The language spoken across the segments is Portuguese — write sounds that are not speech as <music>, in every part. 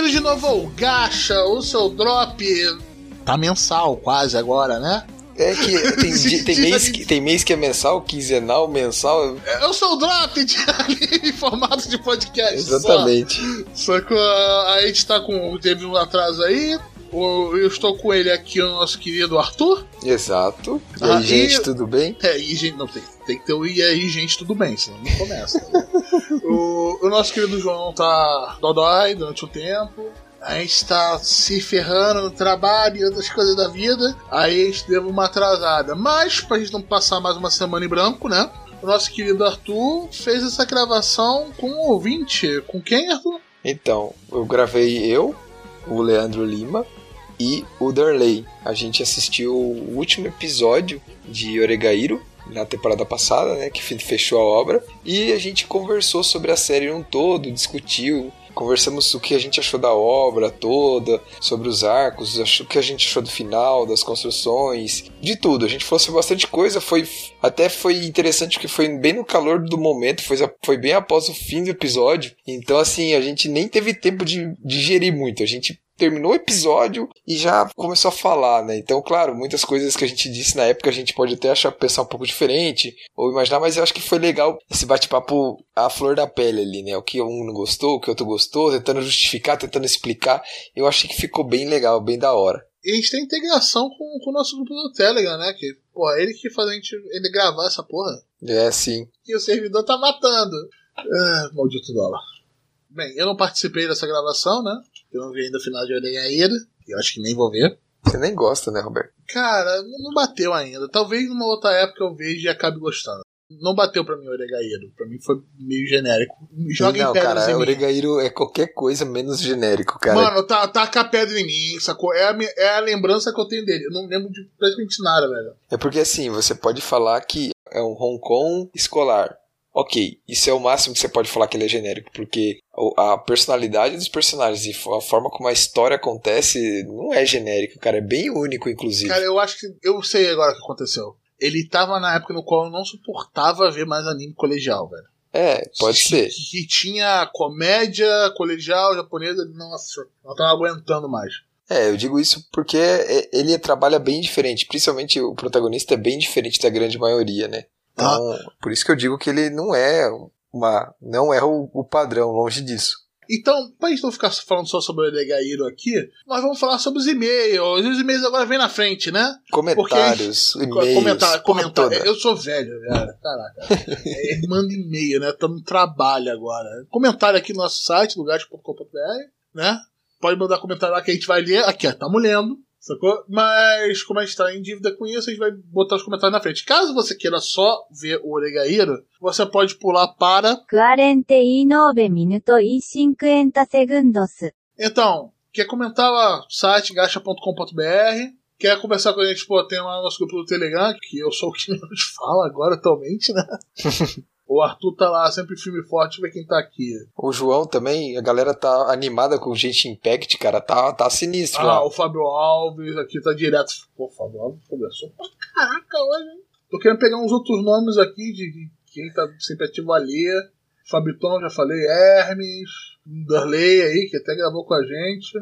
bem-vindos de novo ao Gacha, o seu drop tá mensal quase agora, né? É que tem, <laughs> di- tem, mês que tem mês que é mensal, quinzenal, mensal. Eu sou o drop de, <laughs> em formato de podcast. Exatamente. Só, só que uh, a gente tá com. Teve um atraso aí. Eu estou com ele aqui, o nosso querido Arthur. Exato. E aí, Ah, gente, e- tudo bem? É, e gente, não tem, tem que ter o e aí, gente, tudo bem, senão não começa. <laughs> o, o nosso querido João tá dodói durante o tempo. A gente tá se ferrando no trabalho e outras coisas da vida. Aí a gente deu uma atrasada. Mas, pra gente não passar mais uma semana em branco, né? O nosso querido Arthur fez essa gravação com um ouvinte. Com quem, Arthur? Então, eu gravei eu, o Leandro Lima e o Darley. A gente assistiu o último episódio de Oregairo na temporada passada, né, que fe- fechou a obra, e a gente conversou sobre a série um todo, discutiu, conversamos o que a gente achou da obra toda, sobre os arcos, o que a gente achou do final, das construções, de tudo. A gente falou sobre bastante coisa, foi até foi interessante porque foi bem no calor do momento, foi, foi bem após o fim do episódio. Então, assim, a gente nem teve tempo de digerir muito. A gente terminou o episódio e já começou a falar, né? Então, claro, muitas coisas que a gente disse na época a gente pode até achar pensar um pouco diferente ou imaginar, mas eu acho que foi legal esse bate-papo à flor da pele ali, né? O que um não gostou, o que outro gostou, tentando justificar, tentando explicar. Eu achei que ficou bem legal, bem da hora. E a gente tem integração com, com o nosso grupo do Telegram, né? Que, pô, ele que faz a gente ele gravar essa porra. É, sim. que o servidor tá matando. Ah, maldito dólar. Bem, eu não participei dessa gravação, né? Eu não vi ainda o final de Oregaíra. Eu acho que nem vou ver. Você nem gosta, né, Roberto? Cara, não bateu ainda. Talvez numa outra época eu veja e acabe gostando. Não bateu pra mim o Oregaíro. Pra mim foi meio genérico. Joga não, em pedras cara, em é qualquer coisa menos genérico, cara. Mano, tá, taca a pedra em mim, sacou? É a, é a lembrança que eu tenho dele. Eu não lembro de praticamente nada, velho. É porque assim, você pode falar que é um Hong Kong escolar. Ok, isso é o máximo que você pode falar que ele é genérico, porque a personalidade dos personagens e a forma como a história acontece não é genérico, cara, é bem único, inclusive. Cara, eu acho que. Eu sei agora o que aconteceu. Ele tava na época no qual eu não suportava ver mais anime colegial, velho. É, pode que, ser. Que, que tinha comédia colegial japonesa. Nossa, não tava aguentando mais. É, eu digo isso porque é- ele trabalha bem diferente, principalmente o protagonista é bem diferente da grande maioria, né? Então, por isso que eu digo que ele não é uma. não é o, o padrão, longe disso. Então, pra gente não ficar falando só sobre o Elegairo aqui, nós vamos falar sobre os e-mails. Os e-mails agora vem na frente, né? Comentários, Co- e-mails, Comentário, comentário. Eu sou velho, cara. Caraca. <laughs> É, manda e-mail, né? Tá no trabalho agora. Comentário aqui no nosso site, lugares.com.br, né? Pode mandar comentário lá que a gente vai ler. Aqui, ó, tamo lendo. Sacou? Mas, como a gente tá em dívida com isso, a gente vai botar os comentários na frente. Caso você queira só ver o Oregaíra, você pode pular para. 49 minutos e 50 segundos. Então, quer comentar lá, site gacha.com.br. Quer conversar com a gente, pô, tem lá no nosso grupo do Telegram, que eu sou o que menos <laughs> fala agora atualmente, né? <laughs> o Arthur tá lá, sempre firme e forte, ver quem tá aqui. O João também, a galera tá animada com o Gente Impact, cara, tá, tá sinistro Ah, lá. o Fábio Alves aqui tá direto. Pô, o Fábio Alves conversou pra caraca hoje, hein? Tô querendo pegar uns outros nomes aqui de, de quem tá sempre ativo ali. Fabiton, já falei, Hermes, Darley aí, que até gravou com a gente.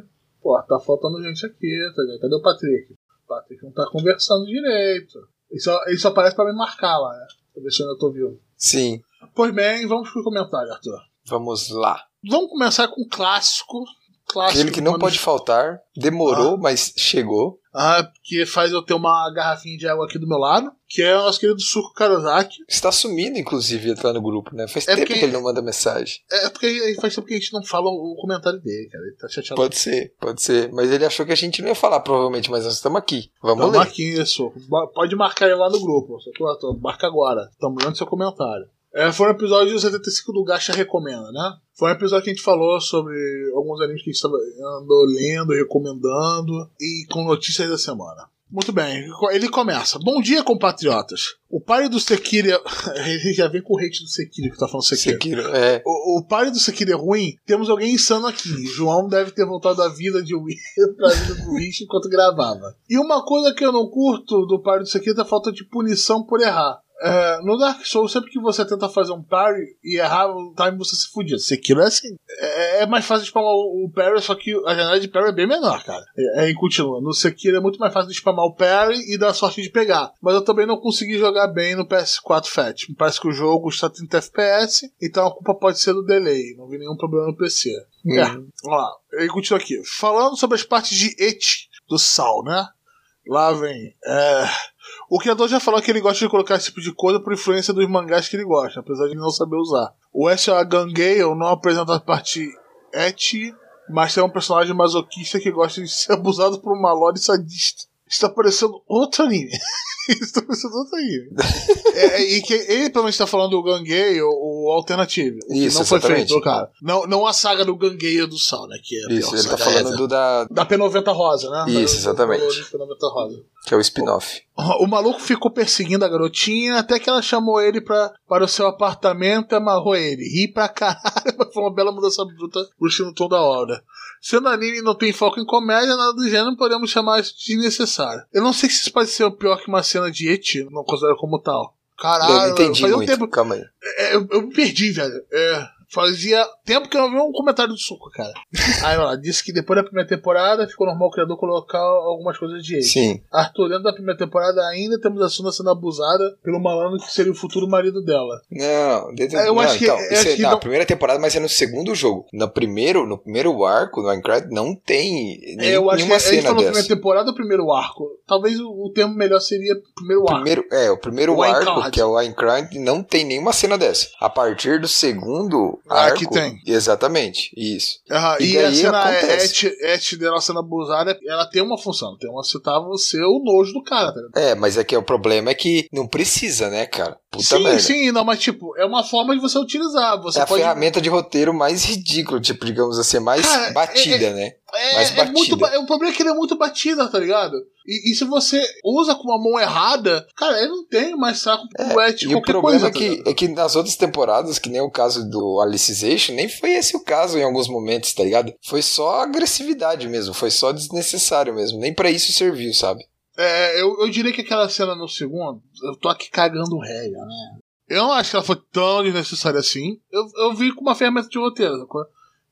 Pô, tá faltando gente aqui, tá ligado? Cadê o Patrick? O Patrick não tá conversando direito. Ele só, ele só aparece pra me marcar lá, né? Pra ver se eu ainda tô vivo. Sim, Pois bem, vamos pro comentário, Arthur. vamos lá. Vamos começar com um clássico. clássico Aquele que não pode faltar, demorou, mas chegou. Ah, que faz eu ter uma garrafinha de água aqui do meu lado, que é o nosso querido Suco Karozaki. Está sumindo, inclusive, tá no grupo, né? Faz É tempo porque- que ele não manda mensagem. É porque faz tempo que a gente não fala o comentário dele, cara. Ele tá chateado. Pode ser, pode ser. Mas ele achou que a gente não ia falar, provavelmente, mas nós estamos aqui. Vamos Então ler. marque isso. Ba- Pode marcar ele lá no grupo. Marca agora. Estamos lendo seu comentário. É, foi um episódio 75 do Gacha Recomenda, né? Foi um episódio que a gente falou sobre alguns animes que a gente tava, andou lendo, recomendando e com notícias da semana. Muito bem, ele começa. Bom dia, compatriotas. O pai do Sekiro. <laughs> Ele já vem com o hate do Sekiro que tá falando Sekiro. Sekiro, é. O, o pai do Sekiro é ruim, temos alguém insano aqui. João deve ter voltado da vida de Wish <laughs> pra vida do Wish enquanto gravava. E uma coisa que eu não curto do pai do Sekiro é a falta de punição por errar. É, no Dark Souls, sempre que você tenta fazer um parry e errar o time, você se fudia. Sekiro é assim. É, é mais fácil de spamar o parry, só que a janela de parry é bem menor, cara. É, aí continua. No Sekiro é muito mais fácil de spamar o parry e dar sorte de pegar. Mas eu também não consegui jogar bem no PS4 Fat. Me parece que o jogo está 30 FPS, então a culpa pode ser do delay. Não vi nenhum problema no PC. Hum. É, vamos lá. Ele continua aqui. Falando sobre as partes de et do sal, né? Lá vem. É... O criador já falou que ele gosta de colocar esse tipo de coisa por influência dos mangás que ele gosta, apesar de não saber usar. O S.A. Gangale não apresenta a parte et, mas é um personagem masoquista que gosta de ser <laughs> abusado por uma lore sadista. Está parecendo outro anime. <laughs> Está parecendo outro anime. é, e que ele provavelmente está falando do Gangale, o, o Alternative. o que Isso, não foi feito, cara. Não, não a saga do Gangale do Sal, né? Que é Isso, pior ele tá falando do da. Da P90 Rosa, né? Isso, Da- exatamente. da P90 Rosa. que é o spin-off. O maluco ficou perseguindo a garotinha até que ela chamou ele pra, para o seu apartamento e amarrou ele. Ri pra caralho, mas <laughs> foi uma bela mudança bruta pro estilo toda hora. Sendo anime não tem foco em comédia, nada do gênero, podemos chamar isso de desnecessário. Eu não sei se isso pode ser pior que uma cena de Eti, não considero como tal. Caralho, eu não entendi um tempo. Calma aí. é, eu, eu me perdi, velho. É, fazia tempo que eu não vi um comentário do suco, cara. Aí ela disse que depois da primeira temporada ficou normal o criador colocar algumas coisas de Eti. Sim. Arthur, dentro da primeira temporada ainda temos a Suna sendo abusada pelo malandro que seria o futuro marido dela. Não, dentro, É, eu não, acho que- então, eu isso acho é que na não- primeira temporada, mas é no segundo jogo. No primeiro, no primeiro arco do Minecraft não tem nem- É, eu acho que nenhuma a gente cena falou dessa. primeira temporada ou primeiro arco. Talvez o, o termo melhor seria primeiro arco. primeiro, é, o primeiro O arco, Minecraft. que é o Minecraft, não tem nenhuma cena dessa. A partir do segundo Ah, arco. que tem. Exatamente, isso. Aham, E e, a cena acontece. et, et dela sendo abusada, ela tem uma função. Tem uma citar você o nojo do cara, tá ligado? É, mas é que o problema é que não precisa, né, cara? Puta sim, merda. sim, não, mas tipo, é uma forma de você utilizar. Você é a pode. ferramenta de roteiro mais ridícula, tipo, digamos assim, mais Cara, batida, é- né? É, mais é batida. muito. ba- é, O problema é que ele é muito batida, tá ligado? E, e se você usa com a mão errada, cara, ele não tem mais saco pro et, E o problema coisa. é, tá que, ligado? é que nas outras temporadas, que nem o caso do Alicization, nem foi esse o caso em alguns momentos, tá ligado? Foi só agressividade mesmo, foi só desnecessário mesmo. Nem pra isso serviu, sabe? É, eu, eu diria que aquela cena no segundo, eu tô aqui cagando regra, né? Eu não acho que ela foi tão desnecessária assim. Eu, eu vi com uma ferramenta de roteiro. sacou?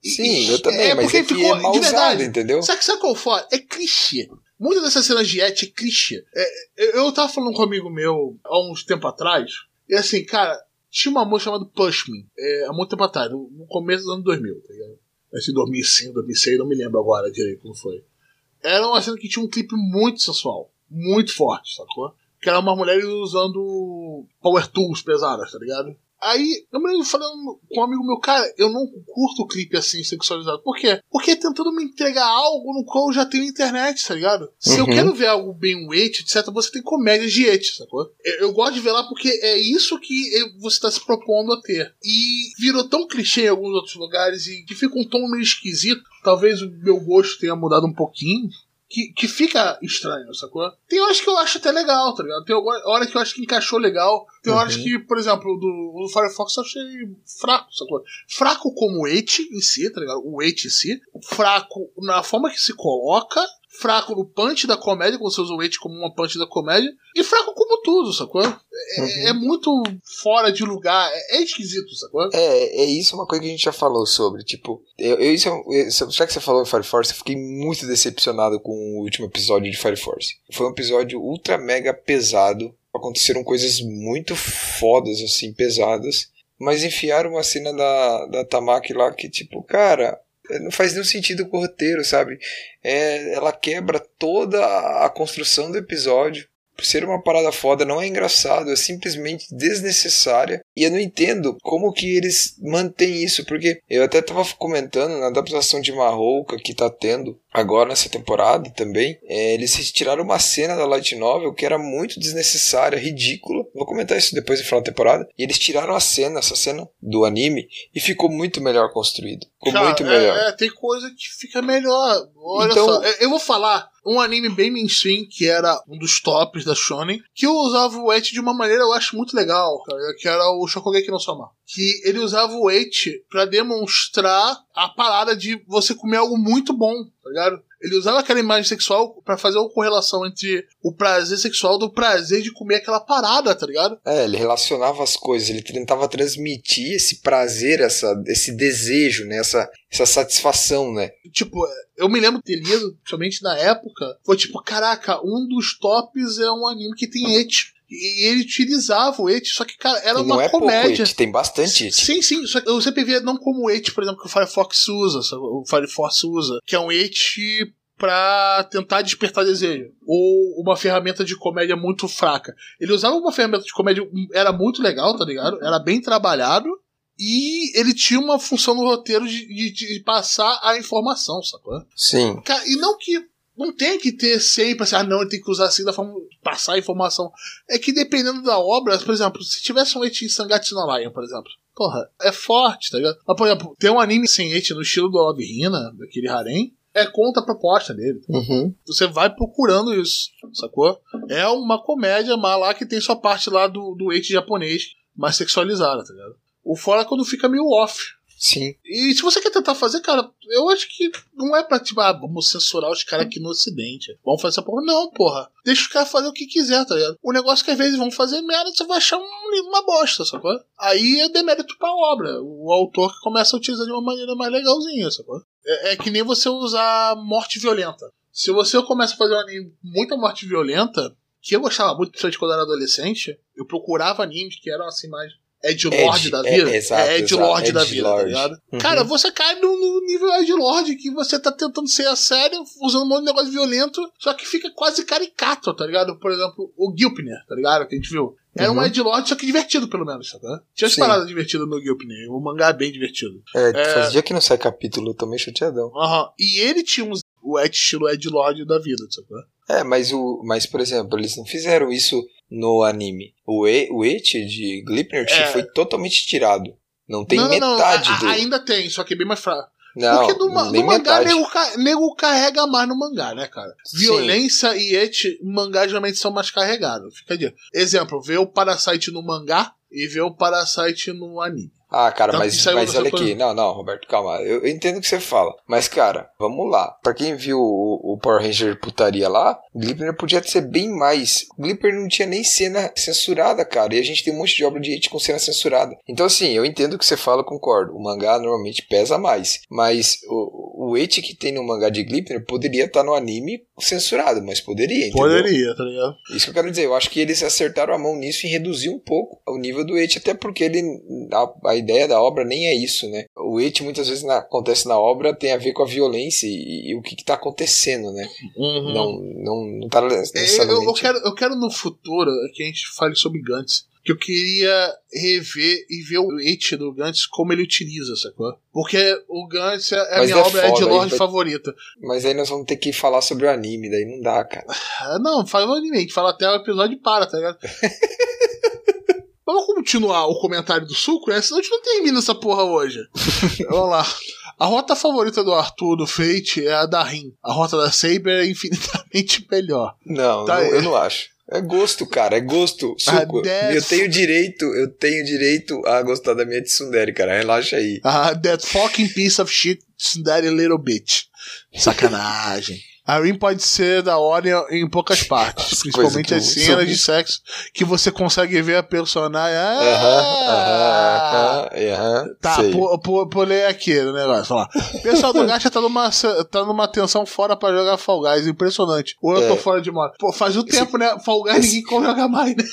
Sim, eu também, mas porque é que ficou, é mal de usado, entendeu? Sabe, sabe qual foi? É clichê. Muitas dessas cenas de et clichê. É, eu- tava falando com um amigo meu há uns tempo atrás, e assim, cara, tinha uma música chamada Push Me, é, há muito tempo atrás, no, no começo dos anos 2000, tá ligado? Esse 2005, 2006, não me lembro agora direito como foi. Era uma cena que tinha um clipe muito sensual, muito forte, sacou? Que era uma mulher usando power tools pesadas, tá ligado? Aí, eu me lembro falando com um amigo meu, cara, eu não curto clipe assim sexualizado. Por quê? Porque é tentando me entregar algo no qual eu já tenho internet, tá ligado? Se eu Uhum. quero ver algo bem weight, etc., você tem comédias de et, sacou? Eu, eu gosto de ver lá porque é isso que eu- você tá se propondo a ter. E virou tão clichê em alguns outros lugares e que fica um tom meio esquisito. Talvez o meu gosto tenha mudado um pouquinho. Que, que fica estranho, sacou? Tem horas que eu acho até legal, tá ligado? Tem hora que eu acho que encaixou legal. Tem horas Uhum. que, por exemplo, do, do Firefox eu achei fraco, sacou? Fraco como o et em si, tá ligado? O et em si. Fraco na forma que se coloca. Fraco no punch da comédia, quando você usa o et como uma punch da comédia. E fraco como tudo, sacou? É, Uhum. é muito fora de lugar. É, é esquisito, sacou? É, é isso uma coisa que a gente já falou sobre. Tipo, eu, eu, isso, é- isso- já que você falou em Fire Force, eu fiquei muito decepcionado com o último episódio de Fire Force. Foi um episódio ultra mega pesado. Aconteceram coisas muito fodas, assim, pesadas. Mas enfiaram uma cena da, da Tamaki lá que, tipo, cara, não faz nenhum sentido com o roteiro, sabe? É, ela quebra toda a construção do episódio. Por ser uma parada foda, não é engraçado, é simplesmente desnecessária. E eu não entendo como que eles mantêm isso, porque eu até tava comentando na adaptação de Marrouca que tá tendo agora nessa temporada também. é, eles retiraram uma cena da Light Novel que era muito desnecessária, ridícula. Vou comentar isso depois no final da temporada. E eles tiraram a cena, essa cena do anime, e ficou muito melhor construído. Ficou Cara, muito é- melhor. É, tem coisa que fica melhor. Olha Então- só, eu- eu vou falar um anime bem mainstream, que era um dos tops da Shonen, que usava o et de uma maneira eu acho muito legal, cara, que era o Shokugeki no Soma. Que ele usava o et pra demonstrar a parada de você comer algo muito bom, tá ligado? Ele usava aquela imagem sexual pra fazer uma correlação entre o prazer sexual do prazer de comer aquela parada, tá ligado? É, ele relacionava as coisas, ele tentava transmitir esse prazer, essa, esse desejo, né? Essa, essa satisfação, né? Tipo, eu me lembro de ter lido, principalmente na época, foi tipo, caraca, um dos tops é um anime que tem et. E ele utilizava o et, só que, cara, era E uma não é comédia. pouco, it, tem bastante. Sim, sim, só que eu sempre via não como et, por exemplo, que o Firefox usa, o Firefox usa, que é um et pra tentar despertar desejo. Ou uma ferramenta de comédia muito fraca. Ele usava uma ferramenta de comédia, era muito legal, tá ligado? Era bem trabalhado. E ele tinha uma função no roteiro de, de- de passar a informação, sacou? Sim. E não que. Não tem que ter sempre assim, ah, não, ele tem que usar assim da forma. passar a informação. É que dependendo da obra, por exemplo, se tivesse um Eti em Sangatsu no Lion, por exemplo. Porra, é forte, tá ligado? Mas, por exemplo, tem um anime sem Eti no estilo do Love Hina, daquele harem, é contra a proposta dele. Uhum. Você vai procurando isso, sacou? É uma comédia, mas lá que tem sua parte lá do, do Eti japonês, mais sexualizada, tá ligado? O fora é quando fica meio off. Sim. E se você quer tentar fazer, cara, eu acho que não é pra, tipo, ah, vamos censurar os caras aqui no ocidente. Vamos fazer essa porra. Não, porra. Deixa os caras fazer o que quiser, tá ligado? O negócio é que às vezes vão fazer merda, você vai achar um- uma bosta, sacou? Aí é demérito pra obra. O autor que começa a utilizar de uma maneira mais legalzinha, sacou? É, é que nem você usar morte violenta. Se você começa a fazer um anime muita morte violenta, que eu gostava muito, principalmente quando eu era adolescente, eu procurava animes que eram assim mais Ed Lord Ed, da é, vida. exato, é Ed Lord da vida, tá Lord. ligado? Uhum. Cara, você cai no, no nível Ed Lord que você tá tentando ser a sério, usando um monte de negócio violento, só que fica quase caricato, tá ligado? Por exemplo, o Gilpner, tá ligado? Que a gente viu. Era um Uhum. Ed Lord, só que divertido, pelo menos, tá? Tinha as paradas divertidas no Gilpner. O mangá é bem divertido. É, É. faz dia que não sai capítulo, eu tô meio chateadão. Aham. E ele tinha uns, o Ed estilo Ed Lord da vida, sacou? É, mas o. Mas, por exemplo, eles não fizeram isso no anime. O, e, o It de Glipner É. foi totalmente tirado. Não tem não, não, não, metade a- do. Ainda tem, só que é bem mais fraco. Não, Porque no, no mangá metade. nego, nego carrega mais no mangá, né, cara? Sim. Violência e et, mangá geralmente são mais carregados. Fica de exemplo, vê o Parasite no mangá e vê o Parasite no anime. Ah, cara, Então, mas, mas olha aqui. Não, não, Roberto, calma. Eu, eu entendo o que você fala. Mas, cara, vamos lá. Pra quem viu o, o Power Ranger putaria lá, Glipner podia ser bem mais. Glipner não tinha nem cena censurada, cara. E a gente tem um monte de obra de hate com cena censurada. Então, assim, eu entendo o que você fala, concordo. O mangá normalmente pesa mais. Mas o, o hate que tem no mangá de Glipner poderia estar no anime censurado, mas poderia, entendeu? Poderia, tá ligado? Isso que eu quero dizer, eu acho que eles acertaram a mão nisso e reduzir um pouco o nível do et, até porque ele a, a ideia da obra nem é isso, né? O et muitas vezes na- acontece na obra tem a ver com a violência e, e o que, que tá acontecendo, né? Uhum. Não, não, não tá É, Eu, necessariamente. eu quero, eu quero no futuro que a gente fale sobre Gantz. Que eu queria rever e ver o et do Gantz como ele utiliza, sacou? Porque o Gantz é a Mas minha é obra Ed foda, Lord aí vai- favorita. Mas aí nós vamos ter que falar sobre o anime, daí não dá, cara. Ah, não, faz o anime, a gente fala até o episódio e para, tá ligado? <laughs> Vamos continuar o comentário do suco, né? Senão a gente não termina essa porra hoje. <laughs> Vamos lá. A rota favorita do Arthur do Fate é a da Rin. A rota da Saber é infinitamente <laughs> melhor. Não, Tá não- eu não acho. É gosto, cara, é gosto. Suco. Def- Eu tenho direito, eu tenho direito a gostar da minha Tsundere, cara. Relaxa aí. Ah, that fucking piece of shit, that little bitch. Sacanagem. A pode ser da hora em poucas partes, As principalmente as cenas de sexo que você consegue ver a personagem. Ah, Aham, aham, aham, aham. Tá, sei. pu- pu- pulei aqui o negócio. Falar. O pessoal do Gacha tá numa, tá numa tensão fora pra jogar Fall Guys. Impressionante. Ou eu tô É. fora de moda. Pô, faz o tempo, né? Fall Guys esse- ninguém joga mais, né?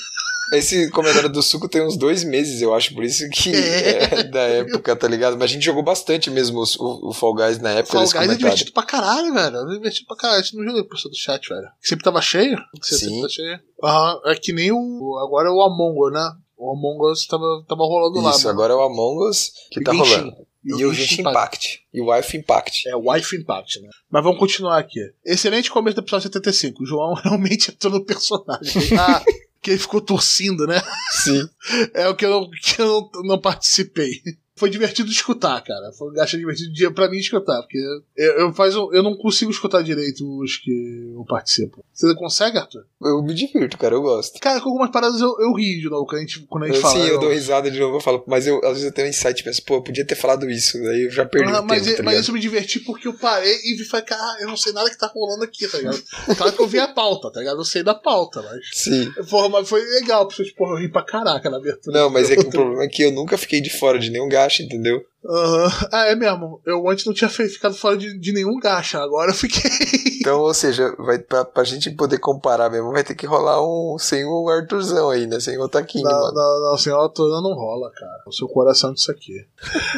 Esse comentário do suco tem uns dois meses, eu acho, por isso que <laughs> É. é, da época, tá ligado? Mas a gente jogou bastante mesmo os- o, o Fall Guys na época Fall desse Guys é divertido pra caralho, velho. É divertido pra caralho. A gente não joga pessoa do chat, velho. Sempre tava cheio? Sim. sempre tá cheio? Aham. É que nem o. Agora é o Among Us, né? O Among Us tava, tava rolando lá. Isso, agora é o Among Us que tá Genshin. rolando. E, o Genshin Impact. E o Wife Impact. É, Wife Impact, né? Mas vamos continuar aqui. Excelente começo do episódio 75. O João <laughs> realmente entrou no personagem. Ah, <laughs> que ele ficou torcendo, né? Sim. <laughs> É o que eu, que eu não, não participei. Foi divertido de escutar, cara. Foi um gacha divertido de, pra mim escutar, porque eu, eu, faz, um- eu não consigo escutar direito os que eu participo. Você consegue, Arthur? Eu me divirto, cara, eu gosto. Cara, com algumas paradas eu, eu rio de novo quando a gente, quando a gente Eu, fala. sim, eu eu- dou risada de novo, eu falo, mas eu, às vezes eu tenho um insight, penso, pô, eu podia ter falado isso, daí eu já perdi Ah, o mas, tempo, tá mas isso eu me diverti porque eu parei e vi falei, cara, eu não sei nada que tá rolando aqui, tá ligado? Claro que eu vi a pauta, tá ligado? Eu sei da pauta, mas. Sim. Porra, mas foi legal, porque porra, eu ri pra caraca na abertura. Não, mas é que o <laughs> problema é que eu nunca fiquei de fora de nenhum gacha, entendeu? Aham. Ah, é mesmo. Eu antes não tinha ficado fora de, de nenhum gacha, agora eu fiquei. Então, ou seja, vai, pra, pra gente poder comparar mesmo, vai ter que rolar um sem o Arthurzão aí, né? Sem o Taquinho, Não, mano. não, não, senhora toda não rola, cara. O seu coração disso aqui.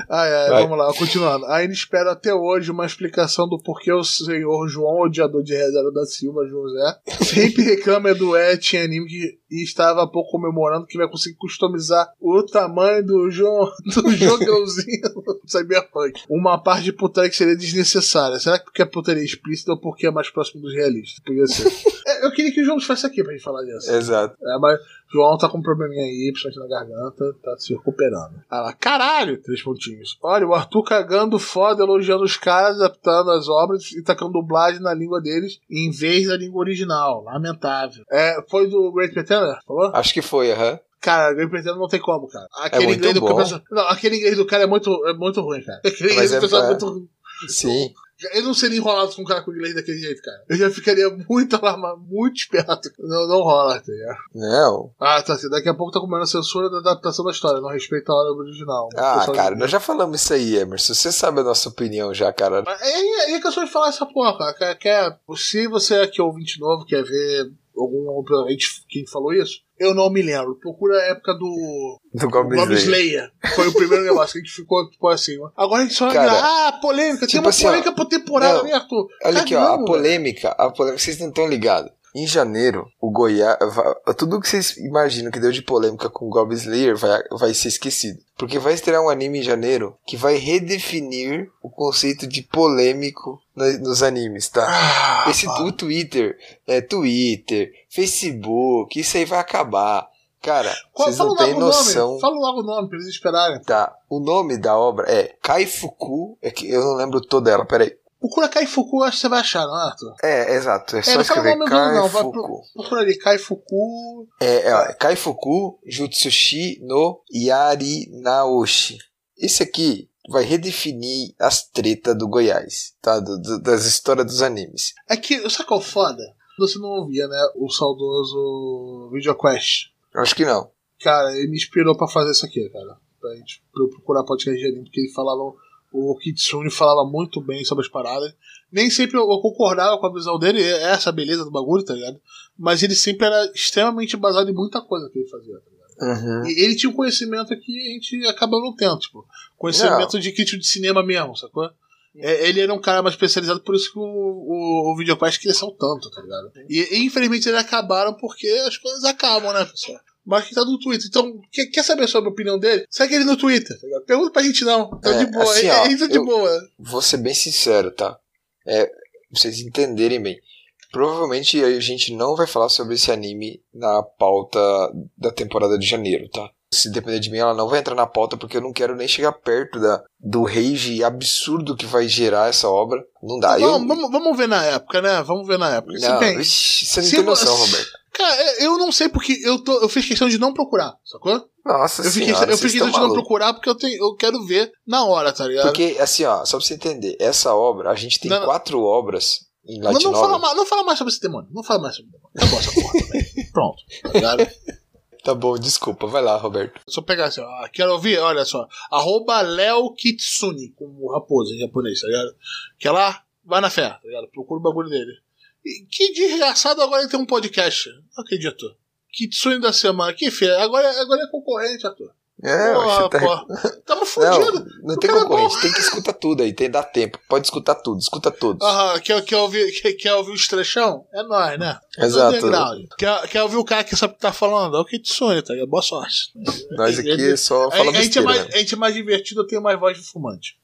Ai, ai, Vai. vamos lá, continuando. Ainda espero até hoje uma explicação do porquê o senhor João, odiador de reserva da Silva, José, sempre reclama do Et em anime que e estava há pouco comemorando que vai conseguir customizar o tamanho do, João, <laughs> do jogãozinho do Cyberpunk. Uma parte de putaria que seria desnecessária. Será que porque é putaria explícita ou porque é mais próximo dos realistas? Podia ser. <laughs> É, eu queria que o João fosse aqui pra gente falar disso. Exato. É, mas João tá com um probleminha aí, principalmente na garganta, tá se recuperando. Ah lá, caralho! Três pontinhos. Olha, o Arthur cagando foda, elogiando os caras, adaptando as obras e tacando dublagem na língua deles em vez da língua original. Lamentável. É, foi do Great Pretender? Falou? Acho que foi, aham. Cara, Great Pretender não tem como, cara. Aquele muito inglês do pessoal- Não, aquele inglês do cara é muito, é muito ruim, cara. Aquele Mas inglês do é pessoal é muito ruim. Sim. Eu não seria enrolado com um cara com inglês daquele jeito, cara. Eu já ficaria muito alarmado, muito esperto. Não, não rola, tá ligado? Não. Ah, tá. assim, Daqui a pouco tá comendo a censura da adaptação da história, não respeita a obra original. Ah, cara, nós já falamos isso aí, Emerson. Você sabe a nossa opinião já, cara. É, é, é que eu só de falar essa porra, cara. Quer, se você aqui é ouvinte novo, quer ver algum gente- quem falou isso, eu não me lembro. Procura a época do Do Goblin Goblin Slayer. Foi o primeiro <laughs> negócio que a gente ficou, ficou assim. ó. Agora a gente só Cara, ah, polêmica. Tem tipo uma assim, ó, polêmica por temporada, não, né, Arthur? Olha aqui, ó, a polêmica, a polêmica, vocês não estão ligados. Em janeiro, o Goiás. Tudo que vocês imaginam que deu de polêmica com o Goblin Slayer vai, vai ser esquecido. Porque vai estrear um anime em janeiro que vai redefinir o conceito de polêmico no- nos animes, tá? Ah, Esse o Twitter, é Twitter, Facebook, isso aí vai acabar. Cara, Qual- vocês não têm noção. nome. Fala logo o nome pra eles esperarem. Tá, o nome da obra é Kaifuku, é que eu não lembro toda ela, peraí. Procura Kaifuku, acho que você vai achar, não é, Arthur? É, exato, é só não fala o escrever nome dele, não, Kaifuku. Procura ali, Kaifuku. É, é, ó, Kaifuku Jutsushi no Yari Naoshi. Esse aqui vai redefinir as tretas do Goiás, tá? Do- do- das histórias dos animes. É que, sabe qual é foda? Você não ouvia, né? O saudoso VideoQuest. Eu acho que não. Cara, ele me inspirou pra fazer isso aqui, cara. Pra, gente, pra eu procurar podcast de anime, porque ele falava. O Kitsune falava muito bem sobre as paradas. Nem sempre eu, concordava com a visão dele, é essa beleza do bagulho, tá ligado? Mas ele sempre era extremamente baseado em muita coisa que ele fazia, tá ligado? Uhum. E ele tinha um conhecimento que a gente acaba não tendo, tipo, conhecimento de crítico de cinema mesmo, sacou? É, ele era um cara mais especializado, por isso que o, o, o cresceu tanto, tá ligado? E, e, infelizmente eles acabaram porque as coisas acabam, né, pessoal? Mas que tá no Twitter. Então, quer, quer saber sobre a opinião dele? Segue ele no Twitter? Pergunta pra gente não. Tá É, de boa. assim, é, ó, é, isso é de eu- boa. Vou ser bem sincero, tá? É, pra vocês entenderem bem. Provavelmente a gente não vai falar sobre esse anime na pauta da temporada de janeiro, tá? Se depender de mim, ela não vai entrar na pauta porque eu não quero nem chegar perto da, do rage absurdo que vai gerar essa obra. Não dá. eu, vamos, vamos, ver na época, né? Vamos ver na época. Se não, bem, ixi, você não se tem noção, Roberto. Cara, é, eu não sei porque eu, tô, eu fiz questão de não procurar, sacou? Nossa Eu senhora, eu fiz questão estão de não procurar porque eu, tenho, eu quero ver na hora, tá ligado? Porque, assim, ó, só pra você entender, essa obra, a gente tem Não, não. quatro obras em Não, Light não, Novel. fala mais, não fala mais sobre esse demônio. Não fala mais sobre o demônio. Acabou essa porra também. <laughs> Pronto. Tá ligado? Tá bom, desculpa, vai lá, Roberto. Só pegar assim, ó. Quero ouvir, olha só. Arroba Leo Kitsune, como raposa em japonês, tá ligado? Que é lá, vai na fé, tá ligado? Procura o bagulho dele. Que desgraçado agora ele tem um podcast. Não acredito. Kitsune da semana. Que feia. Agora, agora é concorrente, Arthur. É, você tá... porra. Tamo Não, fudido. não tem cara é concorrente, tem que escutar tudo aí, tem dá tempo. Pode escutar tudo, escuta todos. Aham, quer, quer, ouvir, quer, quer ouvir o estrechão? É nós, né? Exato. Quer, quer ouvir o cara que sabe o que tá falando? É o Kitsune, tá ligado? Boa sorte. Nós aqui Ele- só A, fala a gente é mais, a gente é mais divertido, eu tenho mais voz de fumante.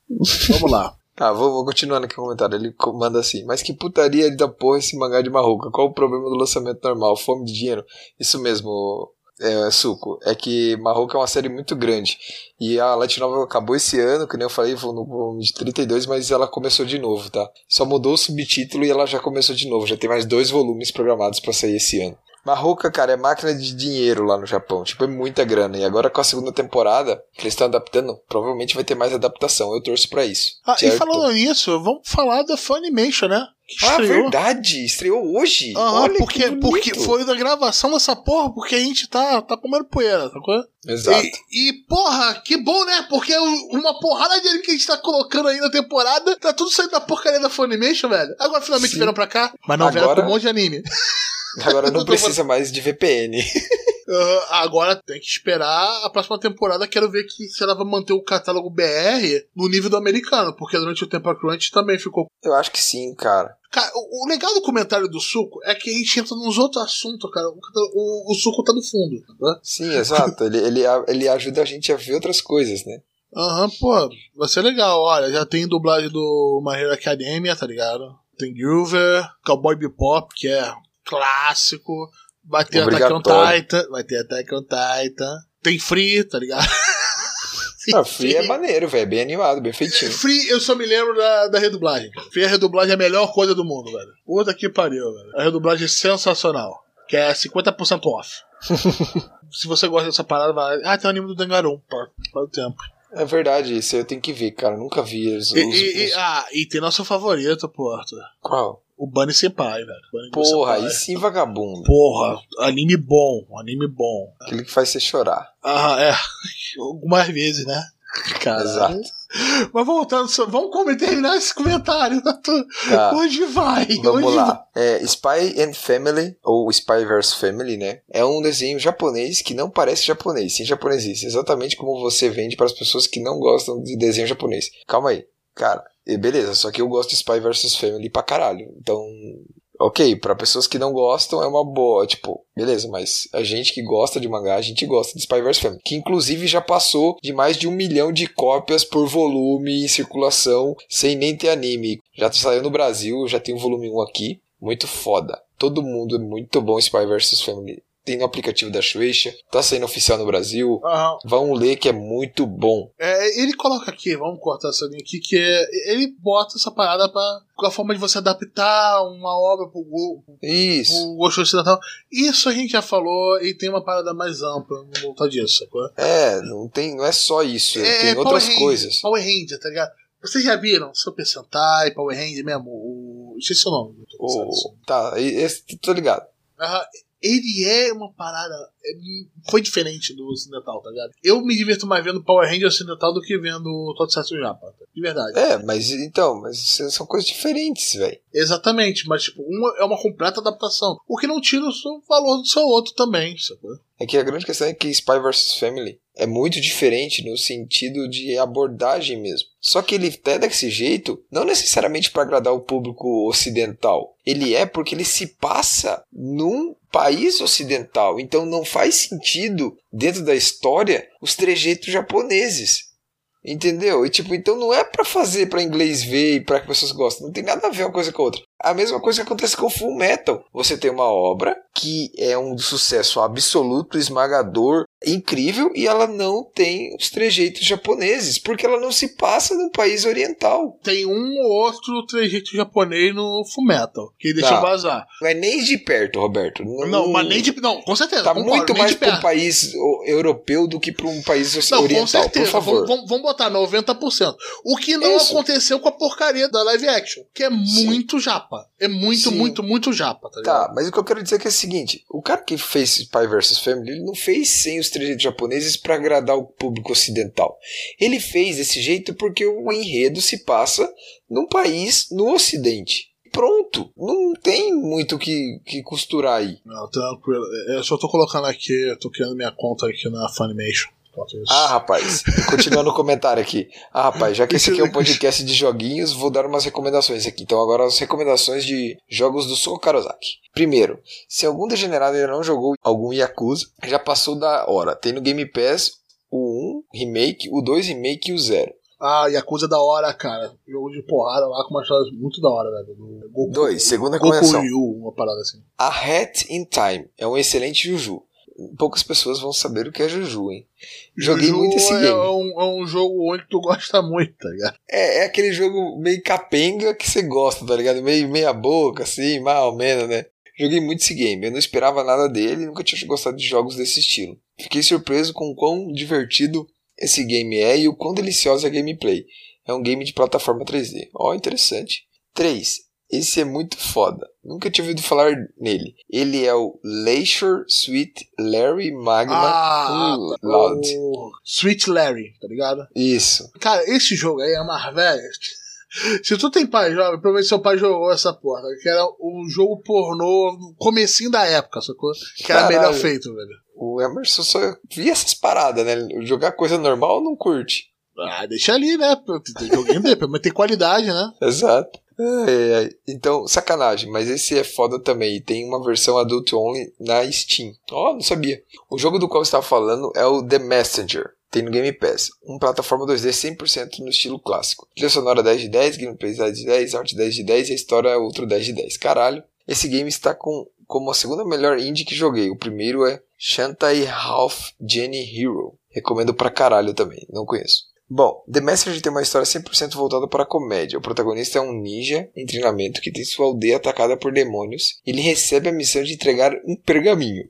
Vamos lá. Tá, vou, vou continuando aqui o comentário. Ele manda assim: Mas que putaria da porra esse mangá de Marruca? Qual o problema do lançamento normal? Fome de dinheiro? Isso mesmo, é, suco, é que Marroco é uma série muito grande. E a Light Novel acabou esse ano, que nem eu falei, no volume de 32, mas ela começou de novo, tá? Só mudou o subtítulo e ela já começou de novo. Já tem mais dois volumes programados para sair esse ano. Marroca, cara, é máquina de dinheiro lá no Japão. Tipo, é muita grana. E agora com a segunda temporada, que eles estão adaptando, provavelmente vai ter mais adaptação. Eu torço para isso. Ah, certo? e falando nisso, vamos falar da Funimation, né? Ah, estreou. verdade! Estreou hoje! Aham, Olha porque, porque foi da gravação dessa porra, porque a gente tá, tá comendo poeira, sacou? Exato. E, e, porra, que bom, né? Porque uma porrada de anime que a gente tá colocando aí na temporada, tá tudo saindo da porcaria da Funimation, velho. Agora finalmente Sim. vieram pra cá, mas não Agora... vieram com um monte de anime. <laughs> Agora <laughs> não precisa mais de VPN. <laughs> Agora tem que esperar a próxima temporada. Quero ver que se ela vai manter o catálogo BR no nível do americano, porque durante o tempo a Crunch também ficou. Eu acho que sim, cara. Cara, o, o legal do comentário do Suco é que a gente entra nos outros assuntos, cara. O, o, o Suco tá no fundo, né? Sim, exato. ele, ele, ele ajuda a gente a ver outras coisas, né? Aham, uhum, pô, vai ser legal. Olha, já tem dublagem do Hero Academia, tá ligado? Tem Groover, Cowboy Bebop, que é clássico. Vai ter Attack on Titan. Vai ter Attack on Titan. Tem Free, tá ligado? <laughs> Ah, Free é maneiro, velho. Bem animado, bem feitinho. Free, eu só me lembro da, da redublagem. Free, a redublagem é a melhor coisa do mundo, velho. Puta que pariu, velho. A redublagem é sensacional. Que é 50% off. <laughs> Se você gosta dessa parada, vai. Ah, tem o um anime do Dangaron. Para o tempo. É verdade, isso eu tenho que ver, cara. nunca vi os. E, os, e, os... Ah, e tem nosso favorito, pô. Qual? O Bunny Senpai, velho. Bunny Porra, aí sim, vagabundo. Porra, anime bom, anime bom. Aquele que faz você chorar. Ah, é. <laughs> Algumas vezes, né? Cara. Exato. Mas voltando, vamos como terminar esse comentário. Tá. Hoje vai. Vamos hoje lá. Vai. É, Spy and Family, ou Spy vs Family, né? É um desenho japonês que não parece japonês, sim japonesice. Exatamente como você vende para as pessoas que não gostam de desenho japonês. Calma aí. Cara, e beleza, só que eu gosto de Spy vs Family pra caralho. Então, ok, para pessoas que não gostam é uma boa, tipo, beleza, mas a gente que gosta de mangá, a gente gosta de Spy vs Family, que inclusive já passou de mais de um milhão de cópias por volume em circulação, sem nem ter anime. Já saiu no Brasil, já tem o volume 1 aqui, muito foda. Todo mundo é muito bom Spy vs Family tem no aplicativo da Shueisha, tá saindo oficial no Brasil. Uhum. Vão ler que é muito bom. É, ele coloca aqui, vamos cortar essa linha aqui, que é, ele bota essa parada pra, com a forma de você adaptar uma obra pro, pro, Isso. pro gosto ocidental. Isso a gente já falou e tem uma parada mais ampla, não voltar disso, sacou? É, não, tem, não é só isso, é, tem outras Power coisas. Power Ranger, tá ligado? Vocês já viram Super Sentai, Power Ranger mesmo? O... Esqueci o nome. O... Tá, esse, tô ligado. Aham ele é uma parada. Foi diferente do ocidental, tá ligado? Eu me diverto mais vendo Power Ranger ocidental do que vendo Tokusatsu Japa, de verdade. É, mas então, mas são coisas diferentes, velho. Exatamente, mas tipo, uma é uma completa adaptação. O que não tira o valor do seu outro também, sacou? É que a grande questão é que Spy vs Family é muito diferente no sentido de abordagem mesmo. Só que ele é desse jeito, não necessariamente para agradar o público ocidental. Ele é porque ele se passa num país ocidental. Então não faz sentido, dentro da história, os trejeitos japoneses. Entendeu? E tipo, então não é para fazer para inglês ver e para que pessoas gostem. Não tem nada a ver uma coisa com a outra. A mesma coisa que acontece com o Full Metal. Você tem uma obra que é um sucesso absoluto, esmagador, incrível, e ela não tem os trejeitos japoneses, porque ela não se passa num país oriental. Tem um ou outro trejeito japonês no Full Metal, que deixa tá. vazar. Não é nem de perto, Roberto. Não, não mas nem de. Não, com certeza. Tá concordo, muito mais para um país europeu do que para um país não, oriental. Com certeza. Por favor. Vamos, vamos botar 90%. O que não Isso. aconteceu com a porcaria da live action, que é Sim. muito japa japa. É muito, Sim. muito, muito japa, tá ligado? Tá, mas o que eu quero dizer é que é o seguinte: o cara que fez Spy vs Family, ele não fez sem os trejeitos japoneses para agradar o público ocidental. Ele fez desse jeito porque o enredo se passa num país no ocidente pronto. Não tem muito que, que costurar aí. Não, tranquilo. Eu só tô colocando aqui, eu tô criando minha conta aqui na Funimation. Ah, rapaz, continuando o comentário aqui. Ah, rapaz, já que esse aqui é um podcast de joguinhos, vou dar umas recomendações aqui. Então, agora as recomendações de jogos do Sou Karozaki. Primeiro, se algum degenerado ainda não jogou algum Yakuza, já passou da hora. Tem no Game Pass o 1 Remake, o 2 Remake e o 0. Ah, Yakuza é da hora, cara. Jogo de porrada lá com uma história muito da hora, velho. Do Goku, Dois, segunda. Goku Ryu, uma parada assim. A Hat in Time é um excelente Juju. Poucas pessoas vão saber o que é Juju, hein? Joguei Juju muito esse é game. Um, é um jogo onde tu gosta muito, tá ligado? É, é aquele jogo meio capenga que você gosta, tá ligado? Meio meia boca, assim, mal ou menos, né? Joguei muito esse game, eu não esperava nada dele nunca tinha gostado de jogos desse estilo. Fiquei surpreso com o quão divertido esse game é e o quão deliciosa é a gameplay. É um game de plataforma 3D. Ó, oh, interessante. 3. Esse é muito foda. Nunca tinha ouvido falar nele. Ele é o Leisure Sweet Larry Magma Ah, uh, Loud. Sweet Larry, tá ligado? Isso. Cara, esse jogo aí é mais <laughs> velho. Se tu tem pai jovem, provavelmente seu pai jogou essa porra. Que era um jogo pornô no comecinho da época, sacou? Que era Caralho. melhor feito, velho. O Emerson só via essas paradas, né? Jogar coisa normal não curte. Ah, deixa ali, né? Tem joguinho dele, mas tem qualidade, né? <laughs> Exato. É, é. Então, sacanagem, mas esse é foda também. E tem uma versão adult only na Steam. Ó, oh, não sabia. O jogo do qual eu estava falando é o The Messenger. Tem no Game Pass. Um plataforma 2D 100% no estilo clássico. Trilha sonora 10 de 10, gameplay 10 de 10, arte 10 de 10 e a história é outro 10 de 10. Caralho. Esse game está com como a segunda melhor indie que joguei. O primeiro é Shantai Half Jenny Hero. Recomendo pra caralho também. Não conheço. Bom, The Messenger tem uma história 100% voltada para a comédia. O protagonista é um ninja em treinamento que tem sua aldeia atacada por demônios. Ele recebe a missão de entregar um pergaminho.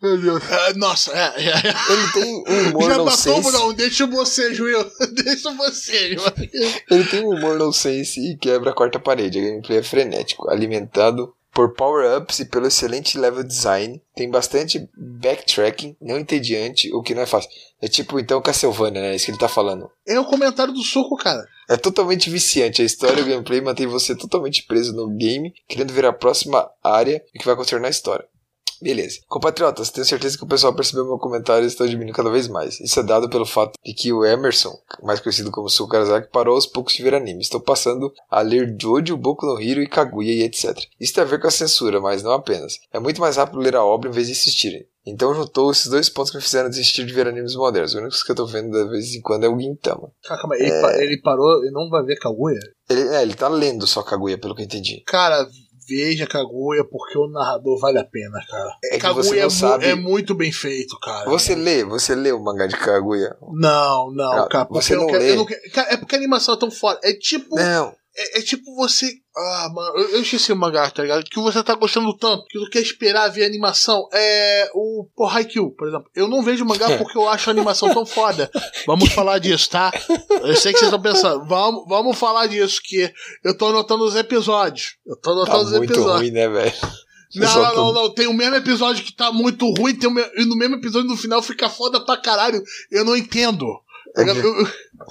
Meu Deus. Ah, nossa, é, é, é. Ele tem um humor Já nonsense. matou, não? Deixa você, Will. <laughs> Deixa você, Ele tem um humor nonsense e quebra a quarta parede. A gameplay é frenético, alimentado por power-ups e pelo excelente level design. Tem bastante backtracking, não entediante, o que não é fácil. É tipo, então, Castlevania, né? Isso que ele tá falando. É o comentário do soco, cara. É totalmente viciante. A história e o gameplay mantém você totalmente preso no game, querendo ver a próxima área e que vai acontecer na história. Beleza. Compatriotas, tenho certeza que o pessoal percebeu meu comentário e está diminuindo cada vez mais. Isso é dado pelo fato de que o Emerson, mais conhecido como Suko Karasaki, parou aos poucos de ver anime. Estou passando a ler Jojo, Boku no Hero e Kaguya e etc. Isso tem a ver com a censura, mas não apenas. É muito mais rápido ler a obra em vez de assistirem. Então juntou esses dois pontos que me fizeram desistir de ver animes modernos. O único que eu tô vendo de vez em quando é o Gintama. Calma, ele, pa- ele parou e não vai ver Kaguya? Ele, é, ele tá lendo só Kaguya, pelo que eu entendi. Cara, veja Kaguya porque o narrador vale a pena, cara. É Kaguya é, sabe- é muito bem feito, cara. Você lê, você lê o mangá de Kaguya? Não, não, Não, cara. Você não quero, lê. quero- é porque a animação é tão foda. É tipo. Não. É, é tipo você. Ah, mano, eu, eu esqueci o mangá, tá ligado? Que você tá gostando tanto que tu quer esperar ver a animação. É. O. Pô, Haikyuu, por exemplo. Eu não vejo mangá <laughs> porque eu acho a animação tão foda. Vamos falar disso, tá? Eu sei que vocês estão pensando. Vamos, vamos falar disso, que eu tô anotando os episódios. Eu tô anotando Tá os muito episódios. ruim, né, velho? Não, não, não, não. Tem o mesmo episódio que tá muito ruim, tem o me- e no mesmo episódio no final fica foda pra caralho. Eu não entendo. É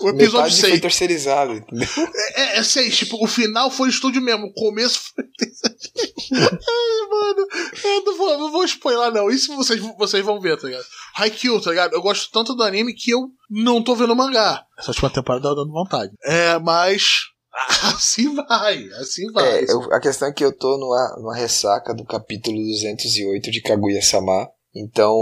o episódio Metade foi 6. terceirizado, entendeu? É, é 6, tipo, o final foi estúdio mesmo, o começo foi. <laughs> Ai, mano, eu não vou, não vou spoiler, não. Isso vocês, vocês vão ver, tá ligado? Haikyuu, tá ligado? Eu gosto tanto do anime que eu não tô vendo mangá. Essa última temporada tá dando vontade. É, mas. <laughs> Assim vai, assim vai. É, eu- a questão é que eu tô numa, numa ressaca do capítulo 208 de Kaguya-sama. Então,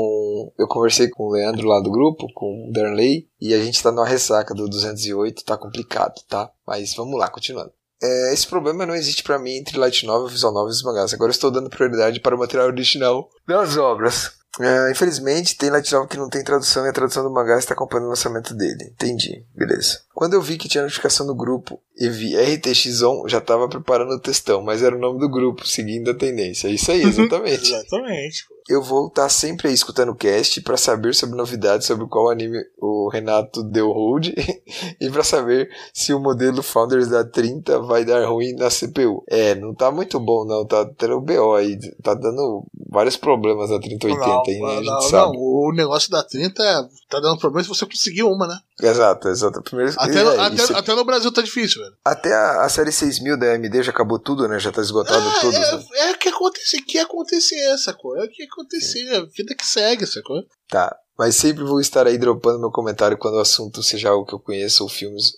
eu conversei com o Leandro lá do grupo, com o Darnley, e a gente tá numa ressaca do 208, tá complicado, tá? Mas vamos lá, continuando. É, esse problema não existe pra mim entre Light Novel, Visual Novel e os mangás. Agora eu estou dando prioridade para o material original das obras. É, infelizmente, tem Light Novel que não tem tradução e a tradução do mangá está acompanhando o lançamento dele. Entendi, beleza. Quando eu vi que tinha notificação no grupo e vi RTX-ON, já estava preparando o textão, mas era o nome do grupo, seguindo a tendência. Isso aí, exatamente. Exatamente. Eu vou estar sempre aí escutando o cast para saber sobre novidades sobre qual anime o Renato deu hold <laughs> e para saber se o modelo Founders da 30 vai dar ruim na CPU. É, não tá muito bom não, tá tendo BO aí, tá dando vários problemas na 3080 aí, né? A gente não, sabe. não, o negócio da 30 é, tá dando problema se você conseguir uma, né? Exato, exato. Primeiro, Até, é, no, até, isso- até no Brasil tá difícil, velho. até a, a série 6000 da AMD já acabou tudo, né? Já tá esgotado Ah, tudo. né? é, é o que acontecer, que acontecer, sacou? É o que acontecer, vida que segue, sacou? Tá, mas sempre vou estar aí dropando meu comentário quando o assunto seja algo que eu conheço ou filmes